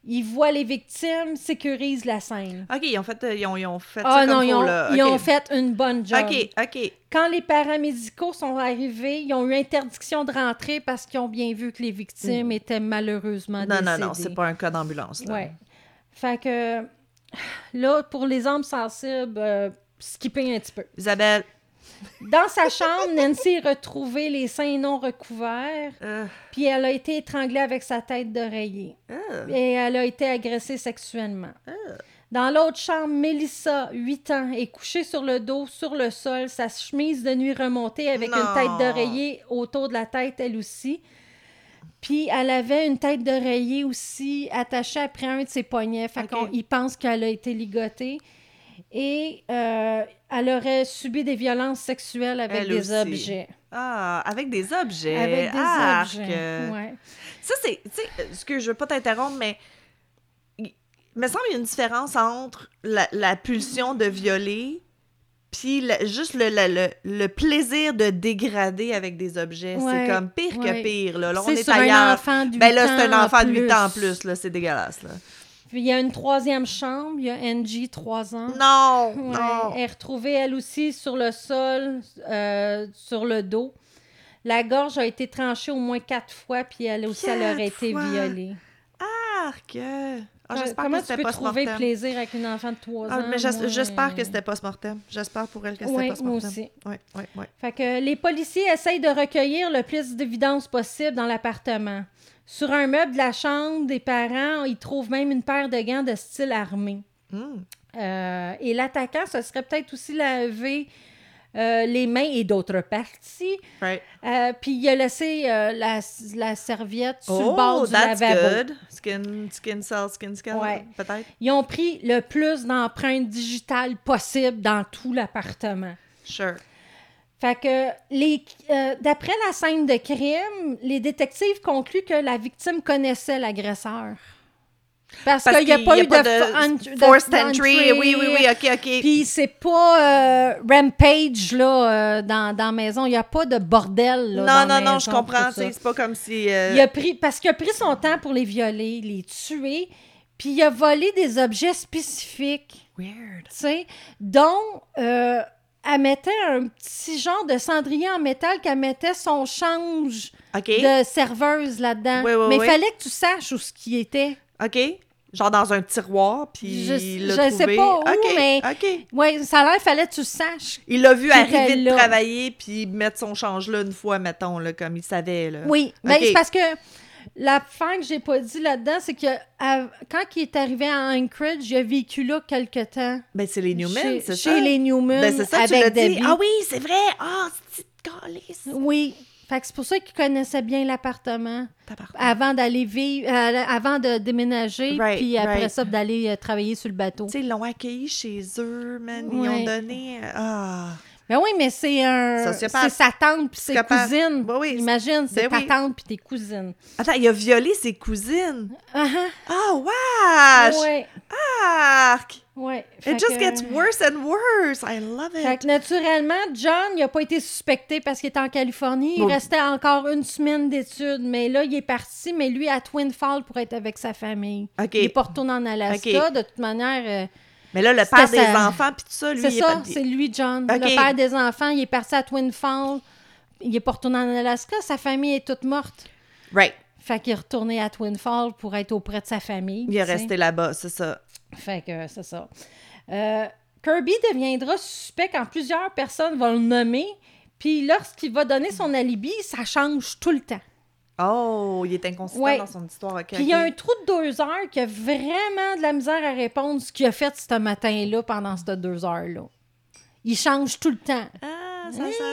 S2: Ils voient les victimes, sécurisent la scène.
S1: OK, ils ont fait, euh, ils ont, ils ont fait
S2: Ah
S1: ça
S2: non,
S1: comme
S2: ils
S1: faut,
S2: ont,
S1: là.
S2: ils
S1: OK.
S2: ont fait une bonne job.
S1: OK, OK.
S2: Quand les paramédicaux sont arrivés, ils ont eu interdiction de rentrer parce qu'ils ont bien vu que les victimes étaient malheureusement.
S1: Non,
S2: décédées.
S1: non, non, c'est pas un cas d'ambulance, là.
S2: Ouais. Fait que là, pour les âmes sensibles, euh, skipper un petit peu.
S1: Isabelle,
S2: Dans sa chambre, Nancy a retrouvé les seins non recouverts,
S1: euh,
S2: puis elle a été étranglée avec sa tête d'oreiller.
S1: euh,
S2: Et elle a été agressée sexuellement. Dans l'autre chambre, Mélissa, 8 ans, est couchée sur le dos, sur le sol, sa chemise de nuit remontée avec une tête d'oreiller autour de la tête, elle aussi. Puis elle avait une tête d'oreiller aussi attachée après un de ses poignets. Fait qu'on il pense qu'elle a été ligotée. Et euh, elle aurait subi des violences sexuelles avec
S1: Elle
S2: des
S1: aussi.
S2: objets.
S1: Ah, avec des objets.
S2: Avec des
S1: Arc.
S2: objets. Ouais.
S1: Ça, c'est. Tu sais, ce que je veux pas t'interrompre, mais. Il me semble qu'il y a une différence entre la, la pulsion de violer puis le- juste le, le, le, plaisir de dégrader avec des objets.
S2: Ouais,
S1: c'est comme pire
S2: ouais.
S1: que pire. Là, Là, on
S2: C'est
S1: est
S2: sur un enfant de 8
S1: Ben là, c'est un enfant de 8
S2: plus.
S1: ans en plus. là C'est dégueulasse. Là.
S2: Puis il y a une troisième chambre, il y a Angie, 3 ans.
S1: Non!
S2: Ouais,
S1: non!
S2: Elle est retrouvée, elle aussi, sur le sol, euh, sur le dos. La gorge a été tranchée au moins quatre fois, puis elle aussi, elle aurait
S1: Quatre
S2: été
S1: fois?
S2: violée.
S1: Arc! Ah, j'espère
S2: Comment
S1: que
S2: tu peux
S1: pas
S2: trouver plaisir avec une enfant de 3
S1: Ah,
S2: ans?
S1: mais j'espère que c'était post-mortem. J'espère pour elle que c'était
S2: Oui,
S1: post-mortem.
S2: moi aussi.
S1: Oui, oui, oui.
S2: Fait que les policiers essayent de recueillir le plus d'évidence possible dans l'appartement. Sur un meuble de la chambre des parents, ils trouvent même une paire de gants de style armé.
S1: Hmm.
S2: Euh, et l'attaquant, ce serait peut-être aussi lavé euh, les mains et d'autres parties.
S1: Right.
S2: Euh, puis il a laissé la, la serviette sur le
S1: Oh,
S2: bord du
S1: that's
S2: lavabo.
S1: good. Skin, skin cell, skin cell,
S2: Ouais.
S1: peut-être.
S2: Ils ont pris le plus d'empreintes digitales possible dans tout l'appartement.
S1: Sure.
S2: Fait que, les, euh, d'après la scène de crime, les détectives concluent que la victime connaissait l'agresseur. Parce,
S1: Parce
S2: qu'il n'y a pas
S1: y a
S2: eu
S1: pas
S2: de,
S1: de Forced
S2: entry.
S1: Oui, oui, oui, ok, ok.
S2: Puis c'est pas euh, Rampage là, euh, dans, dans la maison. Il n'y a pas de bordel. Là,
S1: non,
S2: dans la
S1: non, non, je comprends. C'est pas comme si. euh,
S2: Il a pris, parce qu'il a pris son temps pour les violer, les tuer, puis il a volé des objets spécifiques,
S1: Weird.
S2: tu sais, dont elle mettait un petit genre de cendrier en métal qu'elle mettait son change de serveuse là-dedans.
S1: Oui, oui,
S2: Mais il
S1: oui.
S2: fallait que tu saches où ce qui était.
S1: Ok. Genre dans un tiroir, puis
S2: Je-
S1: il l'a
S2: je sais pas où, mais-. Oui, ça a l'air, il fallait que tu saches.
S1: Il l'a vu arriver de
S2: là.
S1: travailler, puis mettre son change là une fois, mettons, là, comme il savait. Là.
S2: Oui, mais c'est parce que la fin que j'ai pas dit là-dedans, c'est que à- quand il est arrivé à Anchorage, il a vécu là quelque temps.
S1: Ben, c'est les Newman,
S2: chez,
S1: c'est
S2: chez
S1: ça?
S2: les Newman
S1: Ben, c'est ça, tu l'as dit. Ah oui, c'est vrai! Ah, c'est calice!
S2: Oui. Fait que c'est pour ça qu'il connaissait bien l'appartement avant d'aller vivre, euh, avant de déménager,
S1: Right,
S2: puis après
S1: right.
S2: ça d'aller euh, travailler sur le bateau.
S1: Tu sais, ils l'ont accueilli chez eux, man. Ils
S2: Ouais.
S1: ont donné. euh, Ah!
S2: Ben oui, mais c'est un, c'est sa tante puis ses cousines.
S1: Ben oui.
S2: Imagine, c'est
S1: Ben
S2: ta
S1: oui.
S2: tante puis tes cousines.
S1: Attends, il a violé ses cousines.
S2: Ah
S1: Ah, wesh!
S2: ouais,
S1: Arc!
S2: ouais. Fait
S1: It just
S2: que-
S1: gets worse and worse. I love
S2: Fait
S1: it.
S2: que naturellement, John, il n'a pas été suspecté parce qu'il était en Californie. Il
S1: Bon.
S2: restait encore une semaine d'études. Mais là, il est parti, mais lui, à Twin Falls pour être avec sa famille.
S1: OK.
S2: Il est pas retourné en Alaska. De toute manière, euh,
S1: Mais là, le père des enfants, puis tout ça, lui,
S2: c'est ça,
S1: pas-
S2: c'est lui, John. Le père des enfants, il est parti à Twin Falls. Il est pas retourné en Alaska. Sa famille est toute morte.
S1: Right.
S2: Fait qu'il est retourné à Twin Falls pour être auprès de sa famille.
S1: Il est
S2: sais.
S1: resté là-bas, c'est ça.
S2: Fait que c'est ça. Euh, Kirby deviendra suspect quand plusieurs personnes vont le nommer. Puis lorsqu'il va donner son alibi, ça change tout le temps.
S1: Oh, il est inconsistant
S2: Ouais.
S1: dans son histoire.
S2: Puis il y a un trou de deux heures qui a vraiment de la misère à répondre ce qu'il a fait ce matin-là pendant ces deux heures-là. Il change tout le temps.
S1: Ah, ça,
S2: Oui,
S1: ça,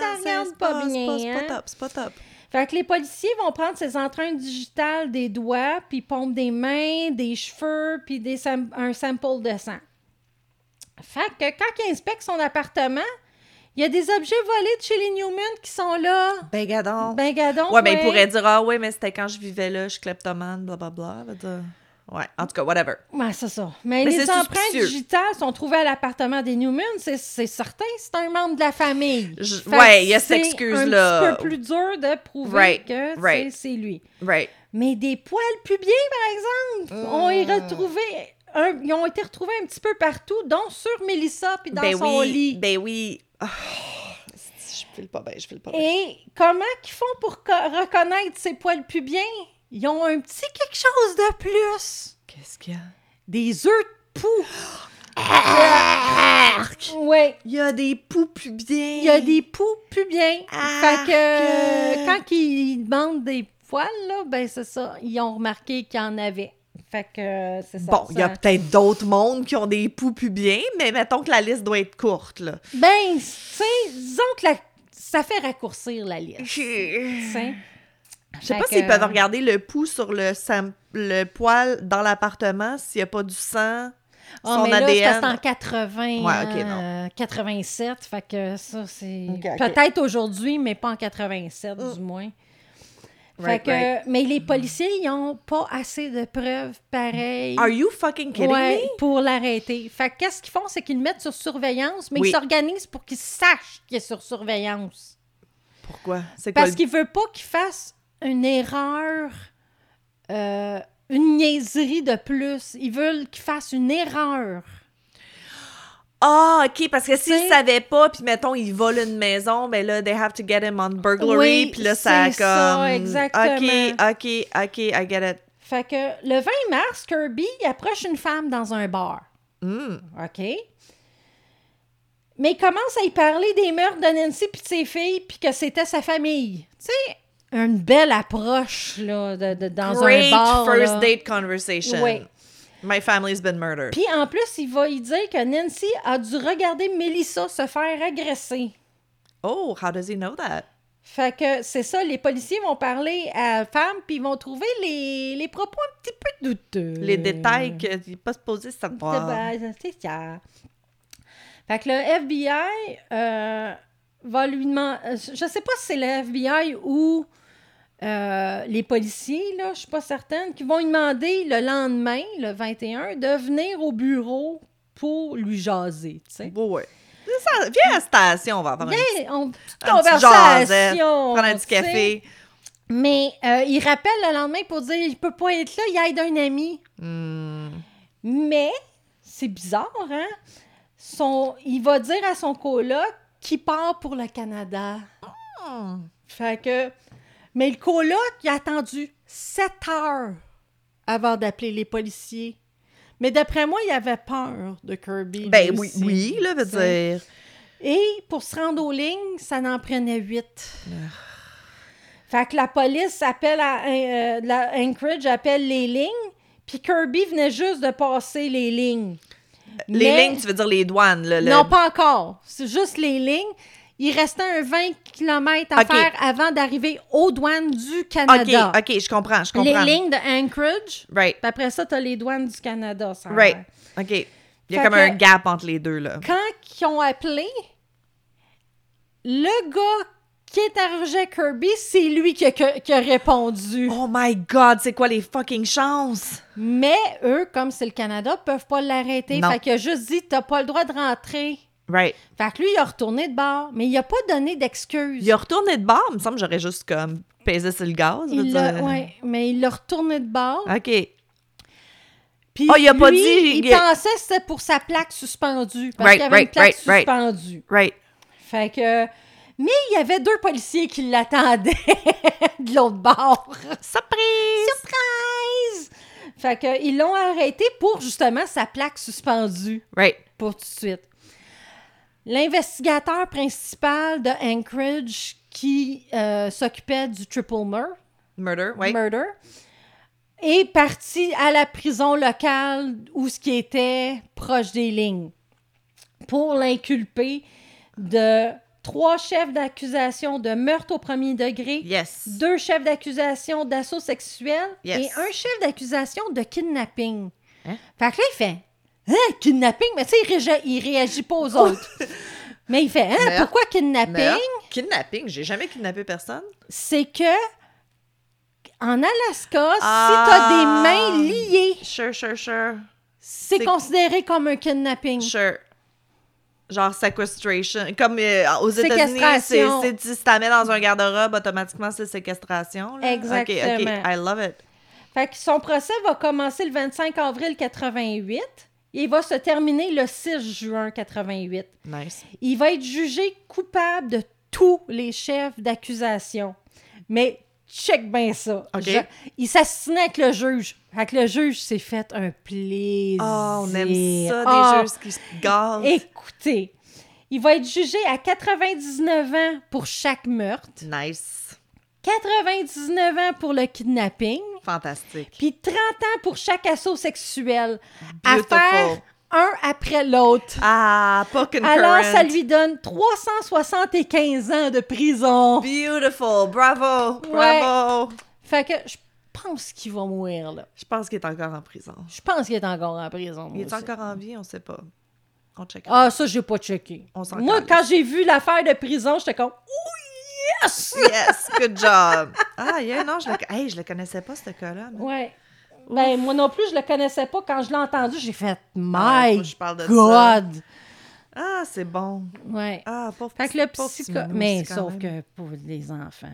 S1: c'est-
S2: regarde pas
S1: c'est
S2: bien,
S1: C'est
S2: hein?
S1: pas top, c'est pas top.
S2: Fait que les policiers vont prendre ses empreintes digitales des doigts, puis pompent des mains, des cheveux, puis des sam- un sample de sang. Fait que quand il inspecte son appartement, il y a des objets volés de chez les Newman qui sont là.
S1: Ben, gadon.
S2: Ben, gadon.
S1: ouais, ben, il pourrait dire, ah, ouais, mais c'était quand je vivais là, je suis kleptomane, blablabla. Il va dire- Ouais, en tout cas, whatever.
S2: Ouais, c'est ça. Mais,
S1: Mais
S2: les
S1: c'est
S2: empreintes
S1: suspicieux.
S2: digitales sont trouvées à l'appartement des Newman, c'est c'est certain, c'est un membre de la famille.
S1: Je- ouais, il y a cette
S2: c'est
S1: excuse-là.
S2: un petit peu plus dur de prouver
S1: Right,
S2: que
S1: right.
S2: c'est- c'est lui.
S1: Right.
S2: Mais des poils pubiens, par exemple, on
S1: Mm.
S2: est retrouvé, un- ils ont été retrouvés un petit peu partout, dont sur Mélissa puis dans
S1: ben
S2: son
S1: oui,
S2: lit.
S1: Ben oui. Ah, je file pas bien, je file pas bien.
S2: Et comment qu'ils font pour co- reconnaître ces poils pubiens? Ils ont un petit quelque chose de plus.
S1: Qu'est-ce qu'il y a?
S2: Des œufs de poux.
S1: Arc!
S2: Ouais.
S1: Il y a des poux pubiens.
S2: Il y a des poux pubiens. Fait que quand ils demandent des poils, là, ben c'est ça. Ils ont remarqué qu'il y en avait. Fait que c'est ça.
S1: Bon, il y a peut-être d'autres mondes qui ont des poux pubiens, mais mettons que la liste doit être courte, là.
S2: Ben, tu sais, disons que la- ça fait raccourcir la liste.
S1: Je
S2: sais.
S1: pas s'ils peuvent regarder le pouls sur le, sam- le poil dans l'appartement s'il n'y a pas du sang.
S2: Ah,
S1: son
S2: mais là,
S1: ADN.
S2: c'est en 80,
S1: Ouais, ok, non.
S2: euh, 87, fait que ça, c'est... Peut-être aujourd'hui, mais pas en 87, du moins. Fait
S1: Right,
S2: que,
S1: right.
S2: Mais les policiers, ils n'ont pas assez de preuves pareilles.
S1: Are you fucking kidding
S2: Ouais,
S1: me?
S2: pour l'arrêter. Fait que qu'est-ce qu'ils font, c'est qu'ils le mettent sur surveillance, mais
S1: Oui.
S2: ils s'organisent pour qu'ils sachent qu'il est sur surveillance.
S1: Pourquoi? Quoi
S2: Parce
S1: le-
S2: qu'il veut pas qu'il fasse une erreur, euh, une niaiserie de plus. Ils veulent qu'il fasse une erreur.
S1: Ah, OK, parce que s'ils ne savaient pas, puis mettons, ils volent une maison, ben là, they have to get him on burglary,
S2: Oui,
S1: puis là, ça a
S2: c'est ça,
S1: comme...
S2: exactement.
S1: OK, OK, OK, I get it.
S2: Fait que le 20 mars, Kirby approche une femme dans un bar.
S1: Hmm.
S2: OK? Mais il commence à y parler des meurtres de Nancy puis de ses filles, puis que c'était sa famille. Tu sais, une belle approche, là, de, de- dans
S1: Great
S2: un bar.
S1: first
S2: là.
S1: date conversation.
S2: Oui.
S1: My family's been murdered.
S2: Puis en plus, il va y dire que Nancy a dû regarder Melissa se faire agresser.
S1: Oh, how does he know that?
S2: Fait que c'est ça, les policiers vont parler à la femme, puis ils vont trouver les, les propos un petit peu douteux.
S1: Les détails qu'il n'est pas supposé savoir.
S2: C'est ça. Fait que le FBI euh, va lui demander. Je sais pas si c'est le FBI ou euh, les policiers, là, je suis pas certaine, qui vont lui demander le lendemain, le 21, de venir au bureau pour lui jaser. Tu sais.
S1: Ouais, ouais. C'est ça. Viens à la station, on va avoir
S2: Viens, on,
S1: un petit jasette,
S2: conversation.
S1: prendre un petit café.
S2: Mais euh, il rappelle le lendemain pour dire il peut pas être là, il aide un ami.
S1: Hmm.
S2: Mais c'est bizarre, hein? Son, il va dire à son coloc qu'il part pour le Canada.
S1: Hmm.
S2: Fait que. Mais le coloc, il a attendu 7 heures avant d'appeler les policiers. Mais d'après moi, il avait peur de Kirby.
S1: Ben oui,
S2: aussi,
S1: oui, là, veut dire.
S2: Et pour se rendre aux lignes, ça n'en prenait 8. Fait que la police appelle à euh, la Anchorage appelle les lignes, puis Kirby venait juste de passer les lignes.
S1: Les
S2: Mais-
S1: lignes, tu veux dire les douanes, là. le-
S2: Non, pas encore. C'est juste les lignes. Il restait un 20 km à
S1: Ok.
S2: faire avant d'arriver aux douanes du
S1: OK,
S2: Canada.
S1: OK, je comprends, je
S2: les
S1: comprends.
S2: lignes de Anchorage,
S1: Right,
S2: puis après ça, t'as les douanes du Canada. ça
S1: right. OK. Il y a
S2: Fait
S1: comme un gap entre les deux, là.
S2: Quand ils ont appelé, le gars qui interrogeait Kirby, c'est lui qui a, qui a- répondu.
S1: Oh my God, c'est quoi les fucking chances?
S2: Mais eux, comme c'est le Canada, peuvent pas l'arrêter. Fait qu'il a juste dit, t'as pas le droit de rentrer.
S1: Right.
S2: Fait que lui, il a retourné de bord, mais il a pas donné d'excuses.
S1: Il a retourné de bord, il me semble que j'aurais juste comme pesé sur le gaz.
S2: Il ouais, mais il l'a retourné de bord.
S1: OK.
S2: Puis
S1: Oh, il a pas dit-
S2: Il pensait que c'était pour sa plaque suspendue. Parce
S1: Right,
S2: qu'il y avait
S1: right,
S2: une plaque suspendue.
S1: Right.
S2: Fait que. Mais il y avait deux policiers qui l'attendaient de l'autre bord.
S1: Surprise!
S2: Surprise! Fait que ils l'ont arrêté pour justement sa plaque suspendue.
S1: Right.
S2: Pour tout de suite. L'investigateur principal de Anchorage qui euh, s'occupait du triple murder,
S1: Murder, oui.
S2: murder est parti à la prison locale où ce qui était proche des lignes pour l'inculper de trois chefs d'accusation de meurtre au premier degré,
S1: Yes.
S2: deux chefs d'accusation d'assaut sexuel
S1: Yes.
S2: et un chef d'accusation de kidnapping.
S1: Hein?
S2: Fait que là, il fait Hein, kidnapping? Mais tu sais, il, réagi- il réagit pas aux autres. Mais il fait Hein, pourquoi kidnapping?
S1: Meurtre. Kidnapping, j'ai jamais kidnappé personne.
S2: c'est que en Alaska,
S1: Ah.
S2: si t'as des mains liées,
S1: Sure, sure, sure.
S2: c'est considéré comme un kidnapping.
S1: Sure. Genre sequestration. Comme euh, aux États-Unis, c'est si tu t'amènes dans un garde-robe, automatiquement, c'est séquestration. là.
S2: Exactement.
S1: OK, OK. I love it.
S2: Fait que son procès va commencer le 25 avril 88 et il va se terminer le 6 juin 88.
S1: Nice.
S2: Il va être jugé coupable de tous les chefs d'accusation. Mais check bien ça. Je- il s'assassinait avec le juge. Que le juge s'est fait un plaisir.
S1: Oh, on aime ça, des
S2: Ah,
S1: juges qui se.
S2: Écoutez, il va être jugé à 99 ans pour chaque meurtre,
S1: Nice.
S2: 99 ans pour le kidnapping,
S1: Fantastique.
S2: puis 30 ans pour chaque assaut sexuel. À
S1: Beautiful.
S2: faire un après l'autre.
S1: Ah, pas concurrent.
S2: Alors, ça lui donne 375 ans de prison.
S1: Beautiful. Bravo.
S2: Ouais.
S1: Bravo.
S2: Fait que je pense qu'il va mourir, là.
S1: Je pense qu'il est encore en prison.
S2: Je pense qu'il est encore en prison.
S1: Il est
S2: aussi.
S1: encore en vie, on sait pas. On check.
S2: Ah, ça, j'ai pas checké.
S1: On s'en
S2: Moi, quand j'ai vu l'affaire de prison, j'étais comme « Oh, yes!
S1: Yes, good job. Ah, yeah, non, je le, hey, je le connaissais pas, ce cas-là. mais-
S2: Ouais. Ben, moi non plus, je le connaissais pas. Quand je l'ai entendu, j'ai fait
S1: Ah,
S2: My
S1: que je parle de ça.
S2: God!
S1: Ah, c'est bon.
S2: Ouais.
S1: Ah, pauvre
S2: Fait que le psycho... Mais sauf
S1: même.
S2: que pour les enfants.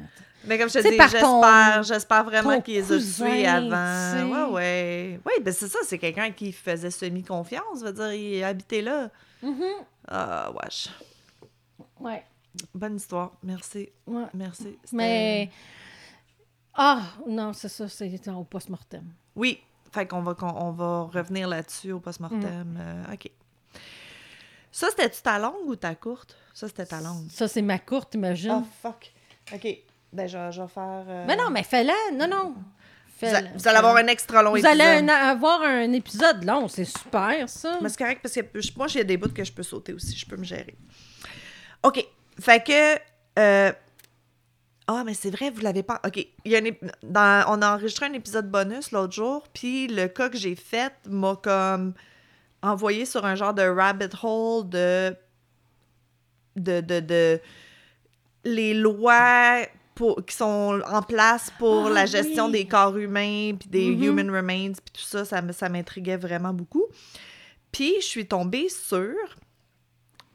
S1: Mais comme je te dis, j'espère, j'espère vraiment
S2: ton
S1: qu'il les
S2: cousin,
S1: tués
S2: tu
S1: avant.
S2: sais.
S1: Ouais, ouais. Oui, ben c'est ça, c'est quelqu'un qui faisait semi-confiance, veut dire, il habitait là.
S2: Mm-hmm.
S1: Ah, wesh.
S2: Ouais.
S1: Bonne histoire. Merci.
S2: ouais.
S1: Merci.
S2: Mais... Ah, non, c'est ça, c'est au post-mortem.
S1: Oui. Fait qu'on va, qu'on- on va revenir là-dessus au
S2: Mm.
S1: post-mortem. Euh, OK. Ça, c'était-tu ta longue ou ta courte? Ça, c'était ta longue.
S2: Ça, c'est ma courte, imagine.
S1: Oh, fuck. OK. Ben, je, je vais faire... euh,
S2: Mais non, mais fais-la. Non, non.
S1: Vous, a- vous allez avoir un extra long
S2: Vous
S1: épisode.
S2: allez un- avoir un épisode long, c'est super, ça.
S1: Mais c'est correct parce que je- moi, j'ai des bouts que je peux sauter aussi. Je peux me gérer. OK. Fait que. euh, Ah, mais c'est vrai, vous l'avez pas. OK. Il y a dans... On a enregistré un épisode bonus l'autre jour, puis le cas que j'ai fait m'a comme envoyé sur un genre de rabbit hole de. de. de. de... les lois. Pour, qui sont en place pour
S2: Ah,
S1: la gestion
S2: oui.
S1: des corps humains, puis des
S2: Mhm.
S1: human remains, puis tout ça, ça m'intriguait vraiment beaucoup. Puis, je suis tombée sur.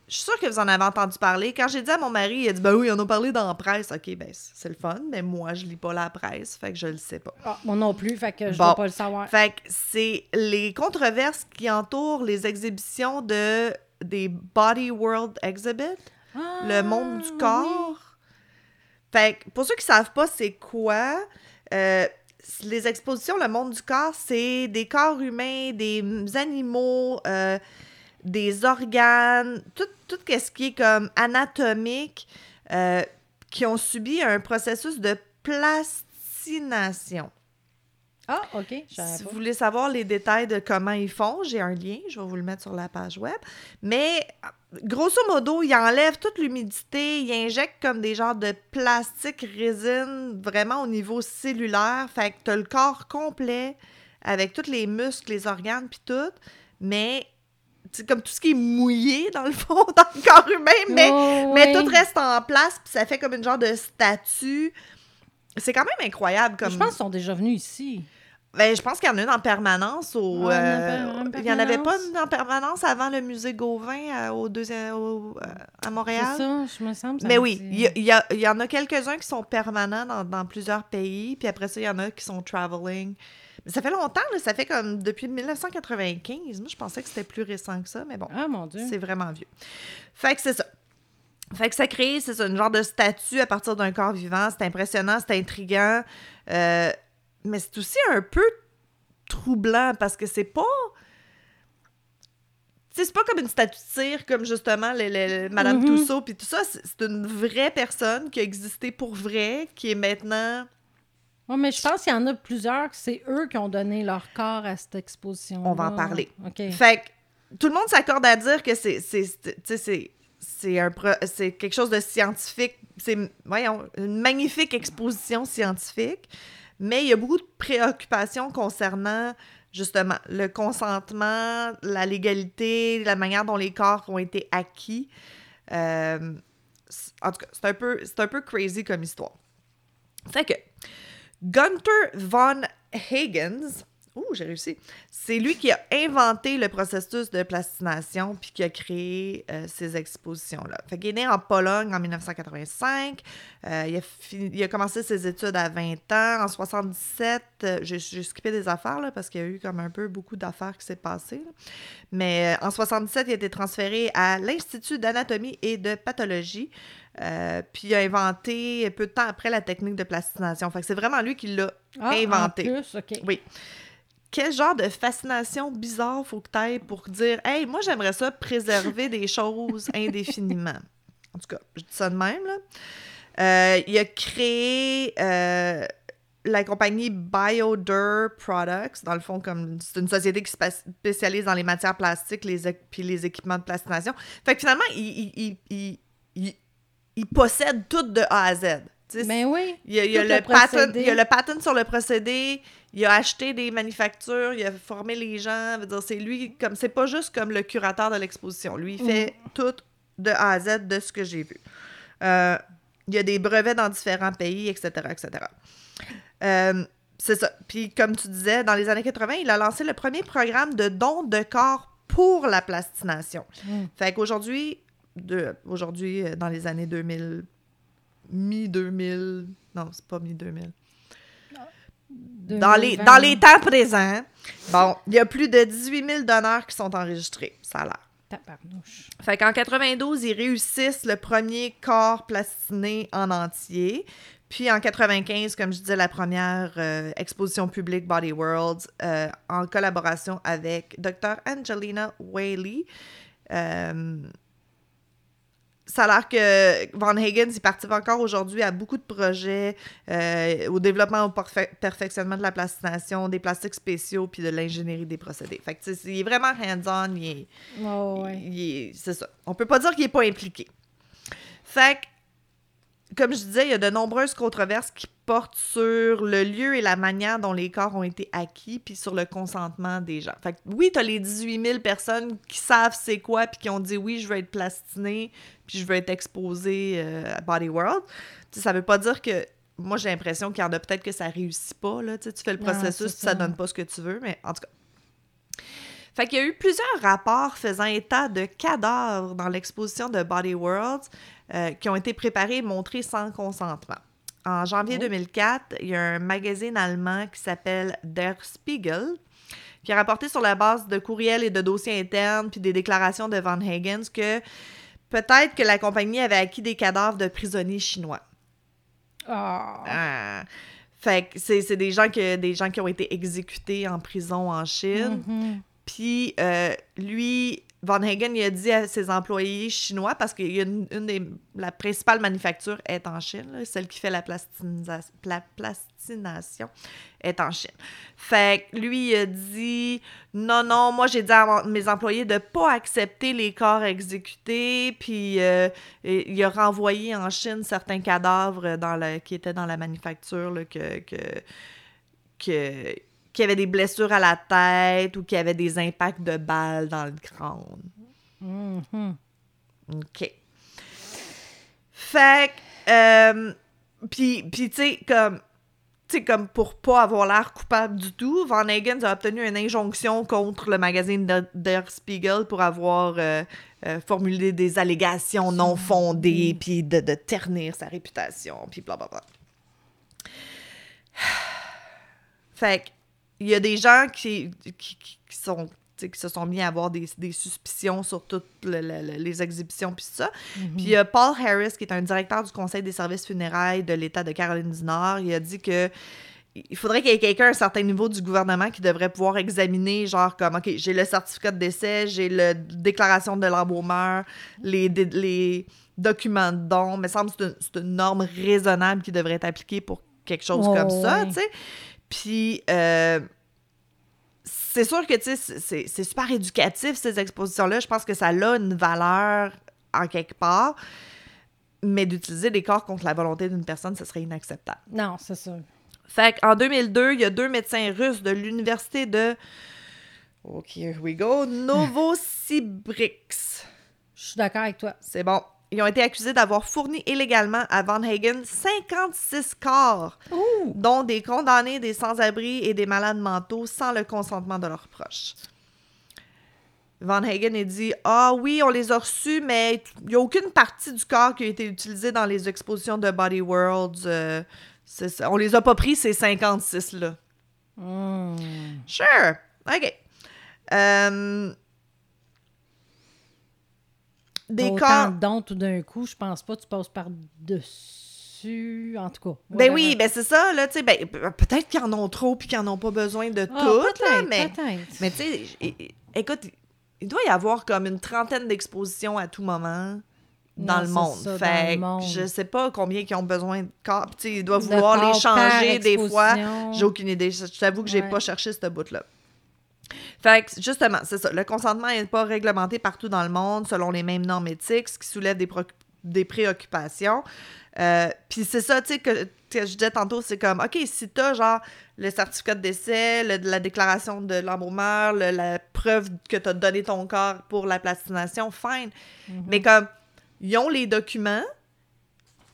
S1: Je suis sûre que vous en avez entendu parler. Quand j'ai dit à mon mari, il a dit Ben oui, on a parlé dans la presse. Ok, ben c'est le fun, mais moi, je lis pas la presse, fait que je le sais pas.
S2: Ah, moi non plus, fait que je
S1: Bon.
S2: dois pas le savoir.
S1: Fait que c'est les controverses qui entourent les exhibitions de des Body World Exhibit,
S2: Ah,
S1: le monde du
S2: oui.
S1: corps. Fait que pour ceux qui savent pas c'est quoi, euh, les expositions Le monde du corps, c'est des corps humains, des animaux, euh, des organes, tout, tout ce qui est comme anatomique, euh, qui ont subi un processus de plastination.
S2: Ah, OK,
S1: Si vous voulez savoir les détails de comment ils font, j'ai un lien, je vais vous le mettre sur la page web. Mais grosso modo, ils enlèvent toute l'humidité, ils injectent comme des genres de plastique résine vraiment au niveau cellulaire. Fait que t'as le corps complet avec tous les muscles, les organes puis tout, mais comme tout ce qui est mouillé dans le fond dans le corps humain, mais
S2: Oh,
S1: mais
S2: oui.
S1: tout reste en place, puis ça fait comme une genre de statue. C'est quand même incroyable comme
S2: Je pense qu'ils sont déjà venus ici.
S1: ben, je pense qu'il y en a une en permanence au.
S2: En
S1: euh, il y en avait pas une en permanence avant le musée Gauvin euh, au deuxième, au- euh, à
S2: C'est
S1: Montréal.
S2: ça, je me semble. ça
S1: Mais
S2: me
S1: oui,
S2: dit-
S1: il y, y a- il y en a quelques-uns qui sont permanents dans, dans plusieurs pays, puis après ça, il y en a qui sont traveling. Mais ça fait longtemps, là, ça fait comme depuis 1995. Moi, je pensais que c'était plus récent que ça, mais bon,
S2: Ah, mon Dieu.
S1: c'est vraiment vieux. Fait que c'est ça. Fait que ça crée, c'est ça, une genre de statue à partir d'un corps vivant. C'est impressionnant, c'est intriguant. Euh, mais c'est aussi un peu troublant parce que c'est pas. C'est pas comme une statue de cire, comme justement le- le- le- Madame
S2: Mhm.
S1: Tussaud, puis tout ça. C'est une vraie personne qui a existé pour vrai, qui est maintenant.
S2: Ouais, mais je pense qu'il y en a plusieurs que c'est eux qui ont donné leur corps à cette exposition.
S1: On va en parler.
S2: OK.
S1: Fait que tout le monde s'accorde à dire que c'est c'est quelque chose de scientifique, c'est voyons, une magnifique exposition scientifique, mais il y a beaucoup de préoccupations concernant justement le consentement, la légalité, la manière dont les corps ont été acquis. Euh, en tout cas, c'est un peu c'est un peu crazy comme histoire. Fait que Gunther von Hagens, ouh, j'ai réussi. C'est lui qui a inventé le processus de plastination puis qui a créé euh, ces expositions-là. Fait qu'il est né en Pologne en 1985. Euh, il, a commencé ses études à 20 ans. En 77, euh, j'ai skippé des affaires parce qu'il y a eu comme un peu beaucoup d'affaires qui s'est passé. Mais euh, en 77, il a été transféré à l'Institut d'anatomie et de pathologie. Euh, puis il a inventé peu de temps après la technique de plastination. Fait que c'est vraiment lui qui l'a
S2: Ah,
S1: inventé.
S2: En plus, OK.
S1: Oui. Quel genre de fascination bizarre faut que tu pour dire Hey, moi j'aimerais ça préserver des choses indéfiniment. En tout cas, je dis ça de même, là. Euh, il a créé euh, la compagnie Biodur Products, dans le fond, comme c'est une société qui se spécialise dans les matières plastiques les, puis les équipements de plastination. Fait que finalement, il, il, il, il- il- possède tout de A à Z.
S2: Ben oui.
S1: il y a, il y a
S2: Tout
S1: le
S2: le
S1: patent,
S2: procédé.
S1: il y a le patent sur le procédé, il a acheté des manufactures, il a formé les gens. c'est lui, comme c'est pas juste comme le curateur de l'exposition. Lui, il fait tout de A à Z de ce que j'ai vu. Euh, il y a des brevets dans différents pays, etc., etc. Euh, c'est ça. Puis, comme tu disais, dans les années 80, il a lancé le premier programme de don de corps pour la plastination.
S2: Mm.
S1: Fait qu'aujourd'hui, aujourd'hui, euh, dans les années 2000, mi-2000, non, c'est pas mi-2000, dans les,
S2: 2020.
S1: dans les temps présents, bon, il y a plus de 18 000 donneurs qui sont enregistrés, ça a l'air.
S2: Tabarnouche.
S1: Fait qu'en 92, ils réussissent le premier corps plastiné en entier. Puis en 95, comme je disais, la première euh, exposition publique Body Worlds euh, en collaboration avec Dr. Angelina Whaley. Euh, ça a l'air que Van Hagen s'y participe encore aujourd'hui à beaucoup de projets euh, au développement, au perfectionnement de la plastination, des plastiques spéciaux, puis de l'ingénierie des procédés. Fait que, il est vraiment hands-on, il est,
S2: Oh, ouais.
S1: c'est ça. On peut pas dire qu'il est pas impliqué. Fait que, comme je disais, il y a de nombreuses controverses qui portent sur le lieu et la manière dont les corps ont été acquis, puis sur le consentement des gens. Fait que, oui, t'as les 18 000 personnes qui savent c'est quoi, puis qui ont dit oui, je veux être plastiné, puis je veux être exposé euh, à Body World. Tu sais, ça veut pas dire que. Moi, j'ai l'impression qu'il y en a peut-être que ça réussit pas. Là. Tu fais le processus, ça
S2: ça.
S1: donne pas ce que tu veux, mais en tout cas. Fait qu'il y a eu plusieurs rapports faisant état de cadavres dans l'exposition de Body World euh, qui ont été préparés et montrés sans consentement. En janvier
S2: Oh.
S1: 2004, il y a un magazine allemand qui s'appelle Der Spiegel qui a rapporté sur la base de courriels et de dossiers internes puis des déclarations de Van Hagens que peut-être que la compagnie avait acquis des cadavres de prisonniers chinois.
S2: Ah.
S1: Ah. Fait que c'est des gens, que, des gens qui ont été exécutés en prison en Chine.
S2: Mhm.
S1: Puis euh, lui, Van Hagen, il a dit à ses employés chinois, parce a une, une des. La principale manufacture est en Chine, celle qui fait la, la plastination est en Chine. Fait que lui, il a dit non, non, moi j'ai dit à mes employés de pas accepter les corps exécutés, puis euh, il a renvoyé en Chine certains cadavres dans la, qui étaient dans la manufacture, que. que que qui avaient des blessures à la tête ou qui avaient des impacts de balles dans le crâne.
S2: Mhm.
S1: OK. Fait que, euh, puis, puis tu sais, comme, tu sais, comme pour pas avoir l'air coupable du tout, Van Hagen a obtenu une injonction contre le magazine Der, Der Spiegel pour avoir euh, euh, formulé des allégations non fondées, puis de, de ternir sa réputation, puis blablabla. Fait que, il y a des gens qui, qui, qui- sont qui se sont mis à avoir des, des suspicions sur toutes le- le- le- les exhibitions puis ça. Puis il y a Paul Harris, qui est un directeur du Conseil des services funérailles de l'État de Caroline du Nord, il a dit que il faudrait qu'il y ait quelqu'un à un certain niveau du gouvernement qui devrait pouvoir examiner, genre comme, OK, j'ai le certificat de décès, j'ai la déclaration de l'embaumeur, les, les documents de don. Mais semble que c'est une, norme raisonnable qui devrait être appliquée pour quelque chose
S2: Oh,
S1: comme ça,
S2: ouais.
S1: tu sais. Puis, euh, c'est sûr que, tu sais, c'est- super éducatif, ces expositions-là. Je pense que ça a une valeur en quelque part. Mais d'utiliser des corps contre la volonté d'une personne, ce serait inacceptable.
S2: Non, c'est ça.
S1: Fait qu'en 2002, il y a deux médecins russes de l'université de... OK, here we go. Novosibirsk.
S2: Je suis d'accord avec toi.
S1: C'est bon. Ils ont été accusés d'avoir fourni illégalement à Van Hagen 56 corps, dont des condamnés, des sans-abri et des malades mentaux sans le consentement de leurs proches. Van Hagen a dit Ah oui, on les a reçus, mais il n'y a aucune partie du corps qui a été utilisée dans les expositions de Body World. euh. On les a pas pris, ces 56-là.
S2: Hmm.
S1: Sure. OK. Euh, des
S2: Autant
S1: corps.
S2: dons tout d'un coup, je pense pas que tu passes par-dessus. En tout cas.
S1: Ben oui, ben c'est ça, là, tu sais, ben, pe- peut-être qu'ils en ont trop puis qu'ils en ont pas besoin de
S2: Ah,
S1: tout, là, mais, mais tu sais, écoute, il doit y avoir comme une trentaine d'expositions à tout moment dans
S2: Non,
S1: le monde.
S2: ça, dans
S1: fait
S2: le
S1: je sais pas combien qui ont besoin de corps, tu sais, ils doivent
S2: De
S1: vouloir les changer des fois. J'ai aucune idée, je je t'avoue que j'ai
S2: Ouais.
S1: pas cherché ce bout-là. Fait que, justement, c'est ça. Le consentement n'est pas réglementé partout dans le monde selon les mêmes normes éthiques, ce qui soulève des, préoccupations. Euh, Puis c'est ça, tu sais, que, que je disais tantôt, c'est comme, OK, si t'as, genre, le certificat de décès, le- la déclaration de l'embaumeur, le- la preuve que t'as donné ton corps pour la plastination, fine. Mais comme, ils ont les documents,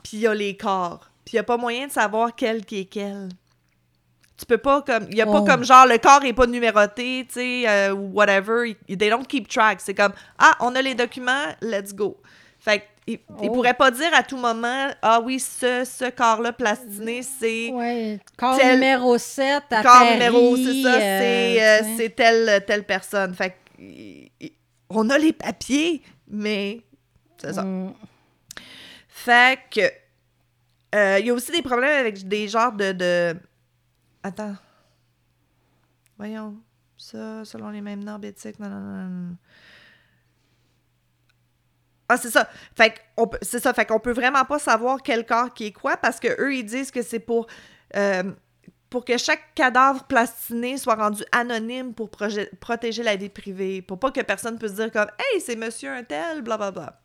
S1: puis il y a les corps. Puis il n'y a pas moyen de savoir quel qui est quel. Tu peux pas comme. Il y a
S2: Oh.
S1: pas comme genre le corps est pas numéroté, tu sais, euh, ou whatever. They don't keep track. C'est comme Ah, on a les documents, let's go. Fait que, il, il
S2: Oh.
S1: pourrait pas dire à tout moment Ah oui, ce, ce corps-là plastiné, c'est.
S2: Ouais, corps
S1: Tel-
S2: numéro 7 à
S1: corps
S2: Paris,
S1: numéro, c'est ça,
S2: euh,
S1: c'est, euh, c'est telle, telle personne. Fait que, il- il- on a les papiers, mais c'est ça.
S2: Mm.
S1: Fait que. euh, Il y a aussi des problèmes avec des genres de. de... Attends. Voyons. Ça, selon les mêmes normes éthiques. Ah, c'est ça. Fait qu'on peut, c'est ça. Fait qu'on peut vraiment pas savoir quel corps qui est quoi parce que eux ils disent que c'est pour euh, que chaque cadavre plastiné soit rendu anonyme pour protéger la vie privée, pour pas que personne puisse dire comme hey c'est monsieur un tel, blablabla.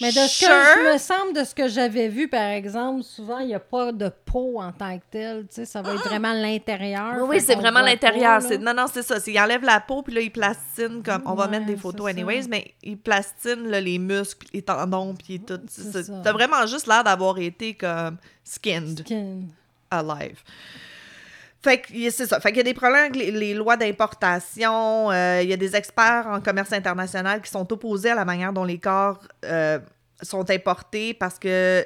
S2: Mais de ce
S1: Sure.
S2: que je me semble de ce que j'avais vu, par exemple, souvent, il n'y a pas de peau en tant que telle. Tu sais, ça va être vraiment l'intérieur.
S1: Oui, oui, c'est vraiment l'intérieur. Non, non, c'est ça. Ils enlèvent la peau, puis là, ils plastinnent comme... On va
S2: Ouais,
S1: mettre des photos
S2: ça.
S1: anyways, mais ils plastinent là, les muscles, les tendons, puis tout. T'as vraiment juste l'air d'avoir été comme skinned
S2: Skin.
S1: alive. Fait que c'est ça. Fait qu'il y a des problèmes avec les, les lois d'importation. euh, Il y a des experts en commerce international qui sont opposés à la manière dont les corps euh, sont importés parce que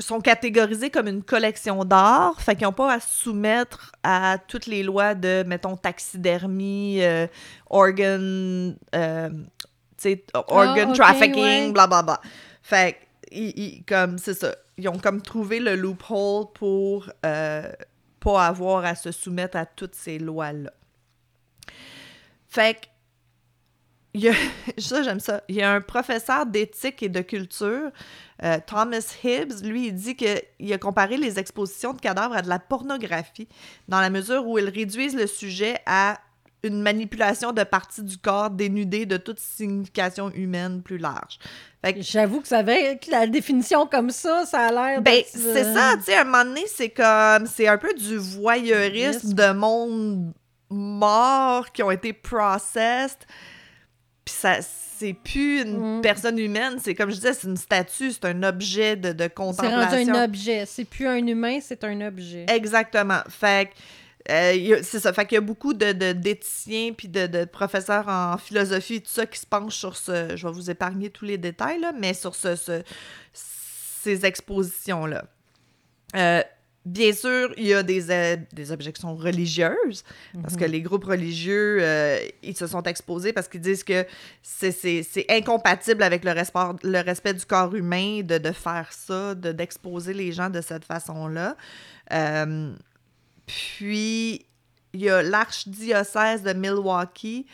S1: sont catégorisés comme une collection d'art, fait qu'ils n'ont pas à se soumettre à toutes les lois de, mettons, taxidermie, euh, organ, euh, organ
S2: Ah,
S1: trafficking,
S2: ouais.
S1: blablabla. Fait que, ils- ils- comme, c'est ça, ils ont comme trouvé le loophole pour euh, pas avoir à se soumettre à toutes ces lois-là. Fait que, il ça, j'aime ça. Il y a un professeur d'éthique et de culture, euh, Thomas Hibbs, lui, il dit qu'il a comparé les expositions de cadavres à de la pornographie, dans la mesure où ils réduisent le sujet à une manipulation de parties du corps dénudées de toute signification humaine plus large.
S2: J'avoue que ça avait que la définition comme ça, ça a l'air.
S1: ben,
S2: d'être,
S1: c'est
S2: euh,
S1: ça, tu sais, à un moment donné, c'est comme, c'est un peu du voyeurisme de monde mort qui ont été processed. Puis ça, c'est plus une
S2: Mm.
S1: personne humaine, c'est comme je disais, c'est une statue, c'est un objet de, de
S2: C'est
S1: contemplation.
S2: rendu un objet. C'est plus un humain, c'est un objet.
S1: Exactement. Fait que, euh, c'est ça. Fait qu'il y a beaucoup de, de- d'éthiciens puis de, de professeurs en philosophie et tout ça qui se penchent sur ce. Je vais vous épargner tous les détails, là, mais sur ce, ce- ces expositions-là. Euh, bien sûr, il y a des, euh, des objections religieuses, parce que les groupes religieux, euh, ils se sont exposés parce qu'ils disent que c'est, incompatible avec le respect, le respect du corps humain de, de faire ça, de, d'exposer les gens de cette façon-là. Euh, puis, il y a l'archdiocèse de Milwaukee.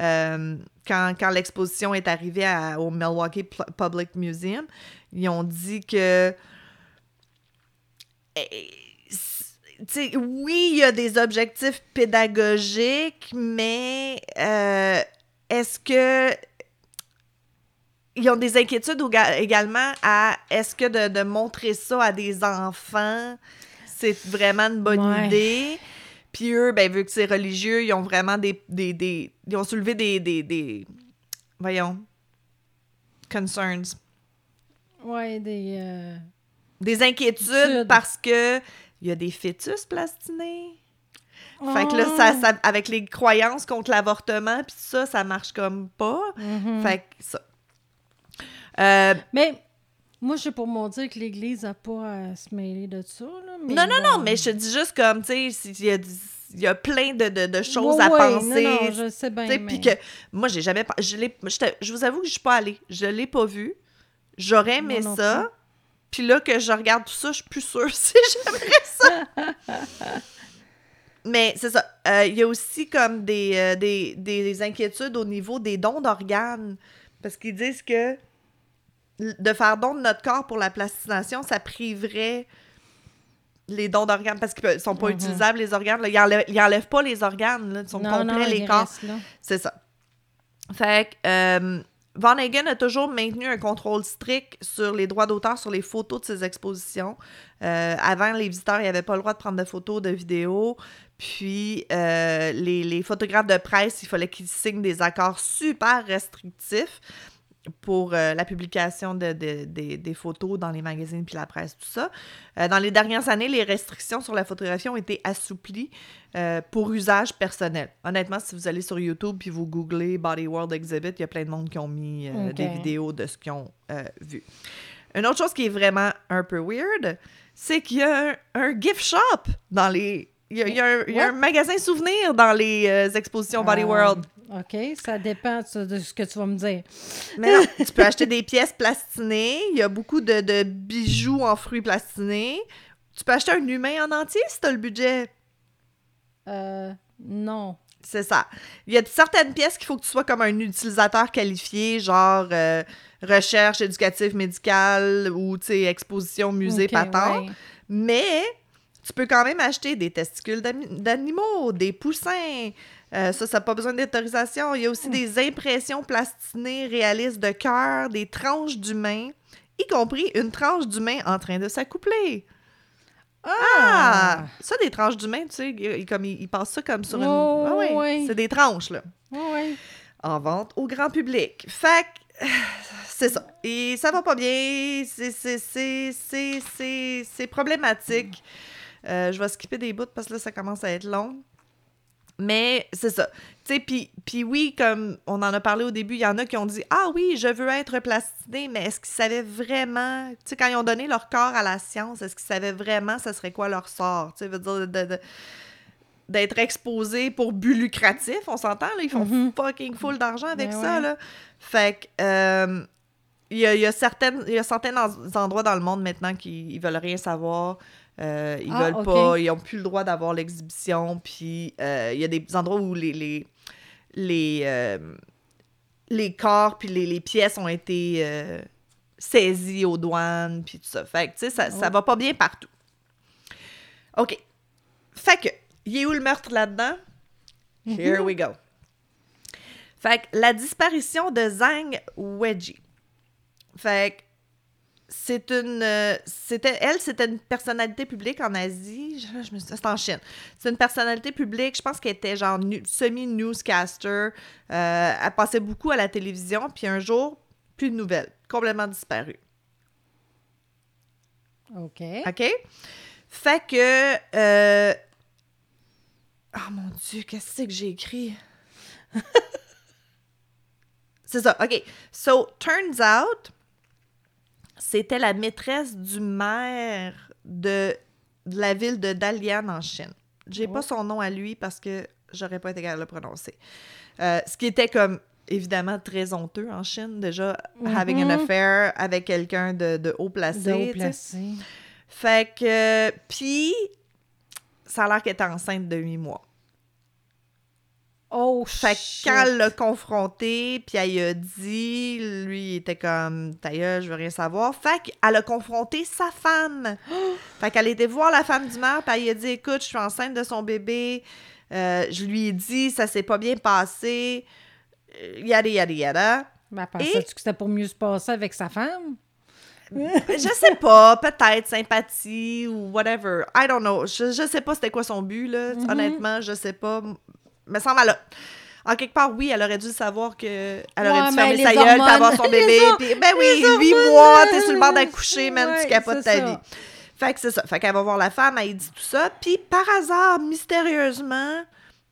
S1: euh, quand, quand l'exposition est arrivée au Milwaukee Public Museum, ils ont dit que. eh, oui, il y a des objectifs pédagogiques, mais euh, est-ce que. Ils ont des inquiétudes également à est-ce que de, de montrer ça à des enfants, c'est vraiment une bonne
S2: Ouais.
S1: idée? Puis eux, ben, vu que c'est religieux, ils ont vraiment des. des, des- ils ont soulevé des, des, des. Voyons. Concerns.
S2: Ouais, des. euh,
S1: Des inquiétudes parce que il y a des fœtus plastinés. Fait que là,
S2: oh.
S1: ça, ça- avec les croyances contre l'avortement, puis ça, ça marche comme pas.
S2: Mhm.
S1: Fait que ça. Euh,
S2: Mais moi, j'ai pour mon dire que l'Église n'a pas à se mêler de ça. Là, mais
S1: non, non, non, mais je te dis juste comme, tu sais, il y a, y a plein de, de- de choses
S2: Ouais,
S1: à
S2: ouais,
S1: penser.
S2: Non, non, je sais bien.
S1: Puis que moi, j'ai jamais. Je, l'ai- je, je vous avoue que je suis pas allée. Je l'ai pas vu. J'aurais aimé
S2: non
S1: ça. Puis là que je regarde tout ça, je suis plus sûre si j'aimerais ça. Mais c'est ça. Euh, Il y a aussi comme des, euh, des, des inquiétudes au niveau des dons d'organes. Parce qu'ils disent que de faire don de notre corps pour la plastination, ça priverait les dons d'organes parce qu'ils sont pas
S2: Mhm.
S1: utilisables, les organes. là. Ils, enlèvent, ils enlèvent pas les organes. Là. Ils sont
S2: non,
S1: complets,
S2: non,
S1: les corps. C'est ça. Fait que euh, Van Hagen a toujours maintenu un contrôle strict sur les droits d'auteur sur les photos de ses expositions. Euh, avant, les visiteurs n'avaient pas le droit de prendre de photos, de vidéos. Puis, euh, les, les photographes de presse, il fallait qu'ils signent des accords super restrictifs pour euh, la publication de, de- des- des photos dans les magazines puis la presse, tout ça. Euh, dans les dernières années, les restrictions sur la photographie ont été assouplies euh, pour usage personnel. Honnêtement, si vous allez sur YouTube puis vous googlez Body World Exhibit, il y a plein de monde qui ont mis des vidéos de ce qu'ils ont vu. Une autre chose qui est vraiment un peu weird, c'est qu'il y a un, un gift shop dans les... Il y a, il y a un, il y a un magasin souvenir dans les euh, expositions Body
S2: Euh,
S1: World.
S2: OK, ça dépend de ce que tu vas me dire.
S1: Mais non, tu peux acheter des pièces plastinées. Il y a beaucoup de, de bijoux en fruits plastinés. Tu peux acheter un humain en entier si tu as le budget.
S2: Euh, non.
S1: C'est ça. Il y a certaines pièces qu'il faut que tu sois comme un utilisateur qualifié, genre euh, recherche éducative médicale ou, exposition musée
S2: Ok,
S1: patente.
S2: ouais.
S1: Mais tu peux quand même acheter des testicules d'animaux, des poussins. Euh, ça, ça n'a pas besoin d'autorisation. Il y a aussi des impressions plastinées réalistes de cœur, des tranches d'humains, y compris une tranche d'humain en train de s'accoupler. Ah! Ça, des tranches d'humains, tu sais, ils, comme, ils, ils passent ça comme sur une...
S2: Oh,
S1: Ah ouais,
S2: ouais.
S1: C'est des tranches, là
S2: Ouais, ouais.
S1: en vente au grand public. Fait c'est ça. Et ça va pas bien. C'est, c'est, c'est, c'est, c'est, c'est problématique. Euh, je vais skipper des bouts parce que là, ça commence à être long. Mais c'est ça. Tu sais, puis oui, comme on en a parlé au début, il y en a qui ont dit Ah oui, je veux être plastiné, mais est-ce qu'ils savaient vraiment, tu sais, quand ils ont donné leur corps à la science, est-ce qu'ils savaient vraiment ce serait quoi leur sort? Tu sais, veut dire, de- de- d'être exposé pour but lucratif, on s'entend, là, ils font
S2: Mhm.
S1: fucking full d'argent avec
S2: Ben
S1: ça,
S2: ouais.
S1: là. Fait que, euh, il y a, y a certaines, il y a certains en- endroits dans le monde maintenant qui ils veulent rien savoir. Euh, ils
S2: Ah,
S1: veulent pas, ils ont plus le droit d'avoir l'exhibition. Puis euh, il y a des endroits où les les les, euh, les corps puis les, les pièces ont été saisis aux douanes puis tout ça. Fait que tu sais ça, ça va pas bien partout. OK. Fait que il est où le meurtre là-dedans Here we go. Fait que la disparition de Zhang Weiji. Fait que c'est une. euh, c'était, elle, c'était une personnalité publique en Asie. Je, je me suis- c'est en Chine. C'est une personnalité publique. Je pense qu'elle était genre semi-newscaster. Euh, elle passait beaucoup à la télévision. Puis un jour, plus de nouvelles. Complètement disparue.
S2: OK.
S1: OK? Fait que. euh, Oh mon Dieu, qu'est-ce que c'est que j'ai écrit? c'est ça, OK. So, turns out, c'était la maîtresse du maire de, de la ville de Dalian en Chine. J'ai pas
S2: Oh.
S1: son nom à lui parce que j'aurais pas été capable de le prononcer. Euh, ce qui était comme évidemment très honteux en Chine, déjà, having an affair avec quelqu'un de, de haut placé.
S2: De haut placé.
S1: Fait que, puis, ça a l'air qu'elle était enceinte de huit mois.
S2: Oh,
S1: Fait que
S2: shit.
S1: quand elle l'a confronté, puis elle a dit, lui, il était comme, ta gueule, je veux rien savoir. Fait qu'elle a confronté sa femme. fait qu'elle était voir la femme du maire, puis elle lui a dit, écoute, je suis enceinte de son bébé. Euh, je lui ai dit, ça s'est pas bien passé. Euh, Yada, yada, yada.
S2: Ben, pensais-tu que c'était pour mieux se passer avec sa femme?
S1: je sais pas, peut-être sympathie ou whatever. I don't know. Je, je sais pas c'était quoi son but, là.
S2: Mhm.
S1: Honnêtement, je sais pas. Me semble, elle a- En quelque part, oui, elle aurait dû savoir que elle aurait
S2: Ouais,
S1: dû fermer sa gueule avoir son bébé. puis- ben oui, huit mois, t'es sur le bord d'accoucher, man,
S2: ouais,
S1: tu capotes ta
S2: ça.
S1: vie. Fait que c'est ça. Fait qu'elle va voir la femme, elle dit tout ça. Puis par hasard, mystérieusement,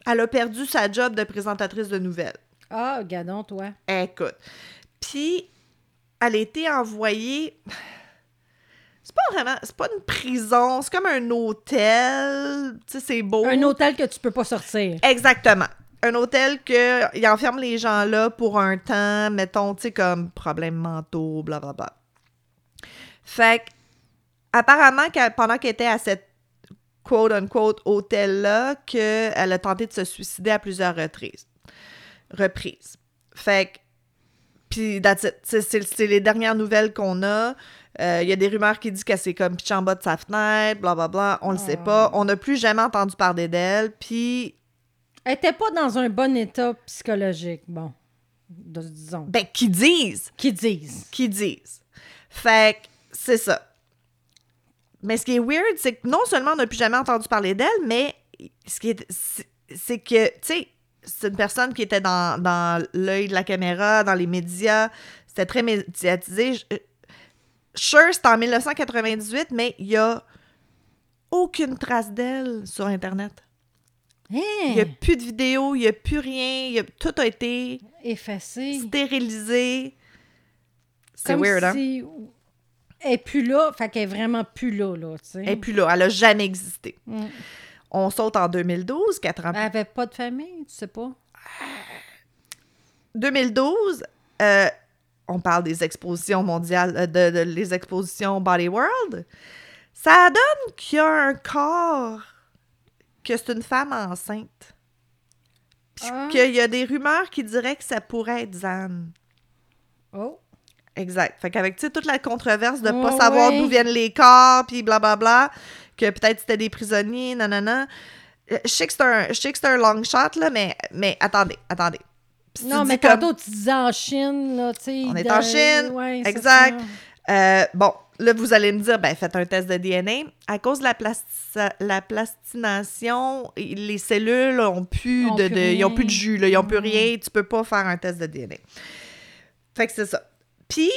S1: elle a perdu sa job de présentatrice de nouvelles.
S2: Ah, gadon, toi.
S1: Écoute. Puis, elle a été envoyée. C'est pas vraiment. C'est pas une prison, c'est comme un hôtel. Tu sais, c'est beau.
S2: Un hôtel que tu peux pas sortir.
S1: Exactement. Un hôtel que il enferme les gens là pour un temps, mettons, tu sais, comme problèmes mentaux, blablabla. Fait que, apparemment, qu'elle- pendant qu'elle était à cette quote-unquote hôtel-là, qu'elle a tenté de se suicider à plusieurs reprises. reprises. Fait que, puis c'est les dernières nouvelles qu'on a. Euh, Il y a des rumeurs qui disent qu'elle s'est comme pitchée en bas de sa fenêtre, blablabla. On le sait pas. On n'a plus jamais entendu parler d'elle. Puis
S2: Elle était pas dans un bon état psychologique, bon, de- disons.
S1: Ben, qui disent,
S2: Qui disent.
S1: qui disent. Fait que c'est ça. Mais ce qui est weird, c'est que non seulement on n'a plus jamais entendu parler d'elle, mais ce qui est, c'est- que, tu sais, c'est une personne qui était dans, dans l'œil de la caméra, dans les médias, c'était très médiatisé. Je- Sure, c'est en 1998, mais il y a aucune trace d'elle sur Internet.
S2: Hein?
S1: Il n'y a plus de vidéos, il n'y a plus rien, y a- tout a été
S2: Effacé.
S1: stérilisé. C'est weird, hein?
S2: si Elle est plus là, fait qu'elle est vraiment plus là, là, tu sais.
S1: Et puis là, elle a jamais existé.
S2: Mm.
S1: On saute en 2012, quatre ans
S2: Elle
S1: plus
S2: avait pas de famille, tu sais pas?
S1: 2012, euh, on parle des expositions mondiales, euh, de, de- les expositions Body World. Ça donne qu'il y a un corps, que c'est une femme enceinte. Puis
S2: Ah.
S1: qu'il y a des rumeurs qui diraient que ça pourrait être Zan.
S2: Oh.
S1: Exact. Fait qu'avec, tu sais, toute la controverse de pas
S2: Ouais,
S1: savoir
S2: ouais.
S1: d'où viennent les corps, puis blablabla, que peut-être c'était des prisonniers, nanana. Euh, Je sais que c'est un, je sais que c'est un long shot, là, mais, mais attendez, attendez.
S2: Non, mais
S1: comme-
S2: tantôt, tu disais en Chine, là, tu sais.
S1: On est
S2: de-
S1: en Chine,
S2: Ouais,
S1: exact. Euh, bon, là, vous allez me dire, ben, faites un test de DNA. À cause de la, la plastination, les cellules ont plus
S2: Ont
S1: de, ils ont plus de jus, là, ils ont plus
S2: Mm.
S1: rien. Tu peux pas faire un test de DNA. Fait que c'est ça. Puis,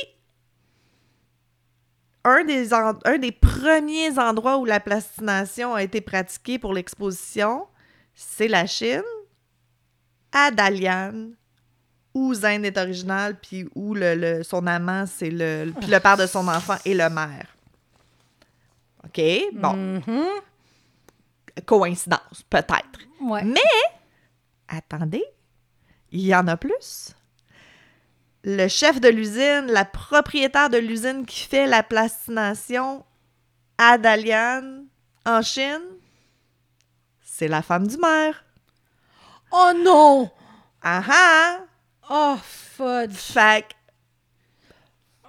S1: un des, en- un des premiers endroits où la plastination a été pratiquée pour l'exposition, c'est la Chine, à Dalian, où Zen est original, puis où le, le- son amant, c'est le, puis le père de son enfant et le maire. OK? Bon,
S2: Mhm.
S1: coïncidence, peut-être.
S2: Ouais.
S1: Mais, attendez, il y en a plus. Le chef de l'usine, la propriétaire de l'usine qui fait la plastination à Dalian, en Chine, c'est la femme du maire.
S2: Oh non!
S1: Ah ah!
S2: Oh, fudge!
S1: Fait que,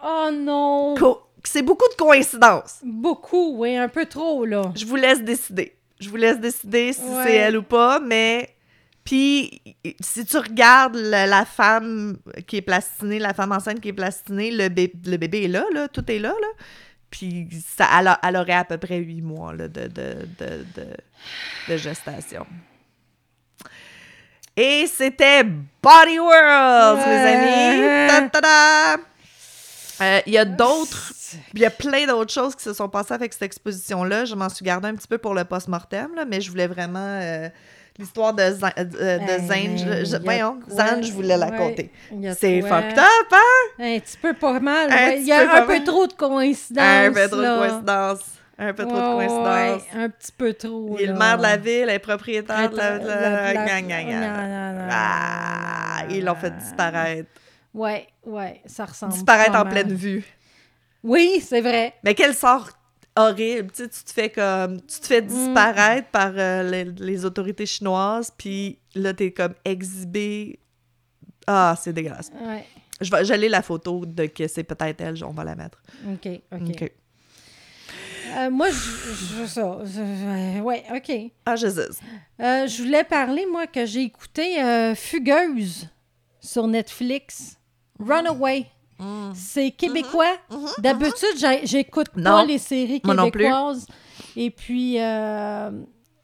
S2: Oh non!
S1: c'est beaucoup de coïncidences.
S2: Beaucoup, oui, un peu trop, là.
S1: Je vous laisse décider. Je vous laisse décider si
S2: Ouais.
S1: c'est elle ou pas, mais... Puis, si tu regardes la, la femme qui est plastinée, la femme enceinte qui est plastinée, le, bé- le bébé est là, là, tout est là, là. Puis, ça, elle, a- elle aurait à peu près huit mois là, de, de, de, de- de gestation. Et c'était Body Worlds, mes amis!
S2: Ouais.
S1: Ta-ta-da! Euh, Il y a d'autres il y a plein d'autres choses qui se sont passées avec cette exposition-là. Je m'en suis gardée un petit peu pour le post-mortem, mais je voulais vraiment euh, l'histoire de, Zan- euh, de
S2: Ben,
S1: Zane. Je, je- voyons? Zane, je voulais la
S2: Ouais,
S1: compter. C'est fucked up, hein?
S2: Un petit peu pas mal. Ouais. Il y a un peu trop de coïncidences.
S1: Un peu trop de coïncidences. Un peu trop de
S2: ouais, un petit peu trop.
S1: Il est le maire de la ville, est propriétaire de la... gang, gang, gang. Ah, ils l'ont fait disparaître.
S2: Ouais, ouais, ça ressemble.
S1: Disparaître en pleine vue.
S2: Oui, c'est vrai.
S1: Mais quel sort horrible, tu sais, tu te fais comme, tu te fais disparaître par euh, les, les autorités chinoises, puis là, t'es comme exhibé. Ah, c'est dégueulasse.
S2: Ouais.
S1: Je vais, j'allais la photo de que c'est peut-être elle, on va la mettre.
S2: OK, OK.
S1: OK.
S2: Euh, moi, je, je- ça. je- ouais, OK.
S1: Ah, Jésus.
S2: Euh, je voulais parler, moi, que j'ai écouté euh, Fugueuse sur Netflix. Runaway.
S1: Mm.
S2: C'est québécois. D'habitude, j'ai- j'écoute pas
S1: Non.
S2: les séries québécoises. Et puis,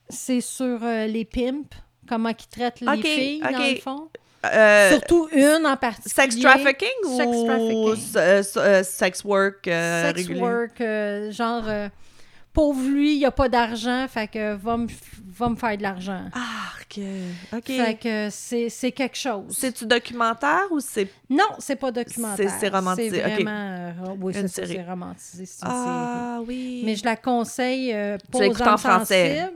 S2: c'est sur les pimps, comment ils traitent les filles, dans le fond.
S1: Euh,
S2: Surtout une en particulier.
S1: sex trafficking
S2: Sex
S1: ou
S2: trafficking.
S1: euh, euh, sex work
S2: Sex
S1: régulier?
S2: work, genre, pauvre lui, il a pas d'argent, fait que va me va me faire de l'argent.
S1: Ah, ok. OK.
S2: Fait que c'est quelque chose.
S1: C'est-tu documentaire ou c'est...
S2: Non, c'est pas documentaire.
S1: C'est- romantisé,
S2: C'est vraiment... euh, oui,
S1: Une
S2: c'est romantisé, c'est une série.
S1: Ah, oui.
S2: Mais je la conseille euh, pour
S1: l'écoutes en français?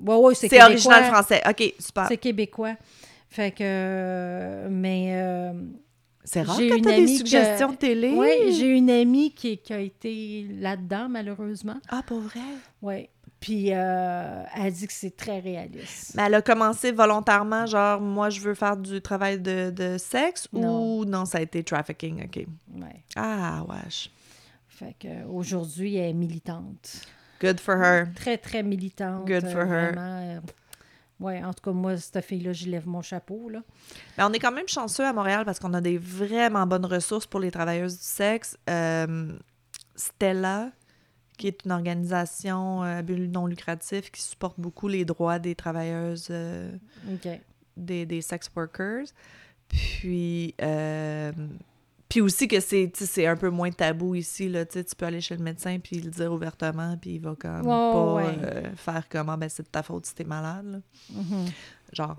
S2: ouais, c'est
S1: C'est original français. OK, super.
S2: C'est québécois. Fait que... euh, mais... euh,
S1: C'est rare
S2: J'ai
S1: quand
S2: une
S1: t'as des
S2: amie
S1: suggestions
S2: que-
S1: de télé?
S2: ouais, j'ai une amie qui, qui a été là-dedans, malheureusement.
S1: Ah, pour vrai?
S2: Oui. Puis euh, elle dit que c'est très réaliste.
S1: Mais elle a commencé volontairement, genre, moi, je veux faire du travail de, de sexe
S2: Non.
S1: ou non, ça a été trafficking, OK.
S2: Ouais.
S1: Ah, wesh.
S2: Fait que aujourd'hui, elle est militante.
S1: Good for her.
S2: Très, très militante.
S1: Good for
S2: euh,
S1: her.
S2: Vraiment. Euh, ouais, en tout cas, moi, cette fille-là, j'y lève mon chapeau, là.
S1: Mais on est quand même chanceux à Montréal parce qu'on a des vraiment bonnes ressources pour les travailleuses du sexe. Euh, Stella, qui est une organisation euh, à but non lucratif qui supporte beaucoup les droits des travailleuses, euh, des, des sex workers. Puis, euh, puis aussi que c'est c'est un peu moins tabou ici. Là, tu peux aller chez le médecin puis le dire ouvertement, puis il va comme pas
S2: ouais.
S1: euh, faire comment ben c'est de ta faute si t'es malade. là.
S2: Mhm.
S1: Genre.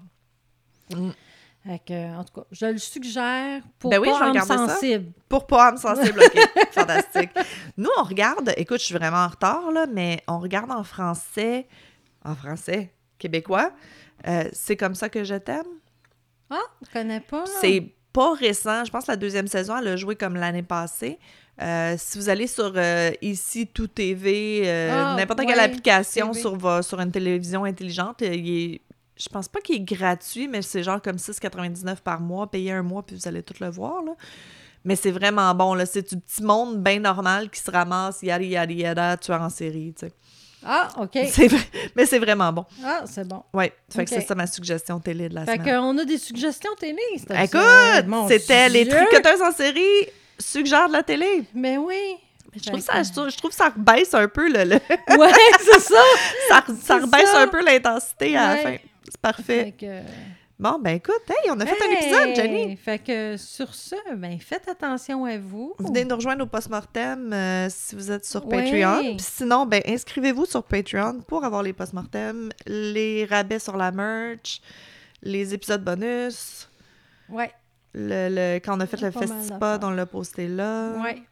S2: Fait que, en tout cas, je le suggère pour
S1: Ben oui,
S2: pas
S1: ça.
S2: sensible.
S1: Pour pas âme sensible, OK. Fantastique. Nous, on regarde, écoute, je suis vraiment en retard, là, mais on regarde en français, en français québécois. Euh, c'est comme ça que je t'aime?
S2: Ah, je connais pas.
S1: C'est pas récent. Je pense que la deuxième saison, elle a joué comme l'année passée. Euh, si vous allez sur euh, ici tout TV, euh,
S2: Ah,
S1: n'importe
S2: ouais,
S1: quelle application
S2: TV.
S1: sur, sur une télévision intelligente, euh, il est- Je pense pas qu'il est gratuit, mais c'est genre comme 6,99 par mois. Payez un mois, puis vous allez tout le voir, là. Mais c'est vraiment bon, là. C'est du petit monde bien normal qui se ramasse, yada, yada, yada, tueur en série, tu sais.
S2: Ah, OK.
S1: Mais c'est vraiment bon.
S2: Ah, c'est bon.
S1: Ouais. Fait que c'est ça ma suggestion télé de la
S2: Fait
S1: semaine.
S2: qu'on a des suggestions télé.
S1: Écoute, c'était les tricoteuses en série suggèrent de la télé.
S2: Mais oui.
S1: Je trouve,
S2: Fait
S1: ça,
S2: que-
S1: je, trouve, ça rebaisse un peu le, le-
S2: Ouais, c'est ça.
S1: ça, ça
S2: C'est
S1: rebaisse
S2: ça.
S1: un peu l'intensité à la fin. C'est parfait.
S2: Fait que...
S1: Bon, ben écoute, hey, on a fait un épisode! Jenny.
S2: Fait que sur ce, ben faites attention à vous.
S1: Venez nous rejoindre au post-mortem euh, si vous êtes sur
S2: Ouais.
S1: Patreon. Puis sinon, ben inscrivez-vous sur Patreon pour avoir les post-mortem, les rabais sur la merch, les épisodes bonus.
S2: Ouais,
S1: Le, le- quand on a fait le
S2: d'affaires.
S1: on l'a posté là.
S2: ouais.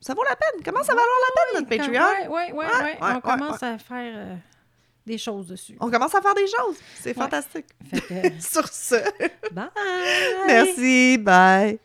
S1: Ça vaut la peine. Comment ça va valoir la peine, notre Patreon?
S2: Ouais, ouais, ouais,
S1: Ouais,
S2: ouais.
S1: ouais,
S2: On
S1: ouais,
S2: commence à faire euh, des choses dessus.
S1: On commence à faire des choses. C'est
S2: Ouais.
S1: fantastique.
S2: Fait que,
S1: Sur ce,
S2: bye!
S1: merci. Bye.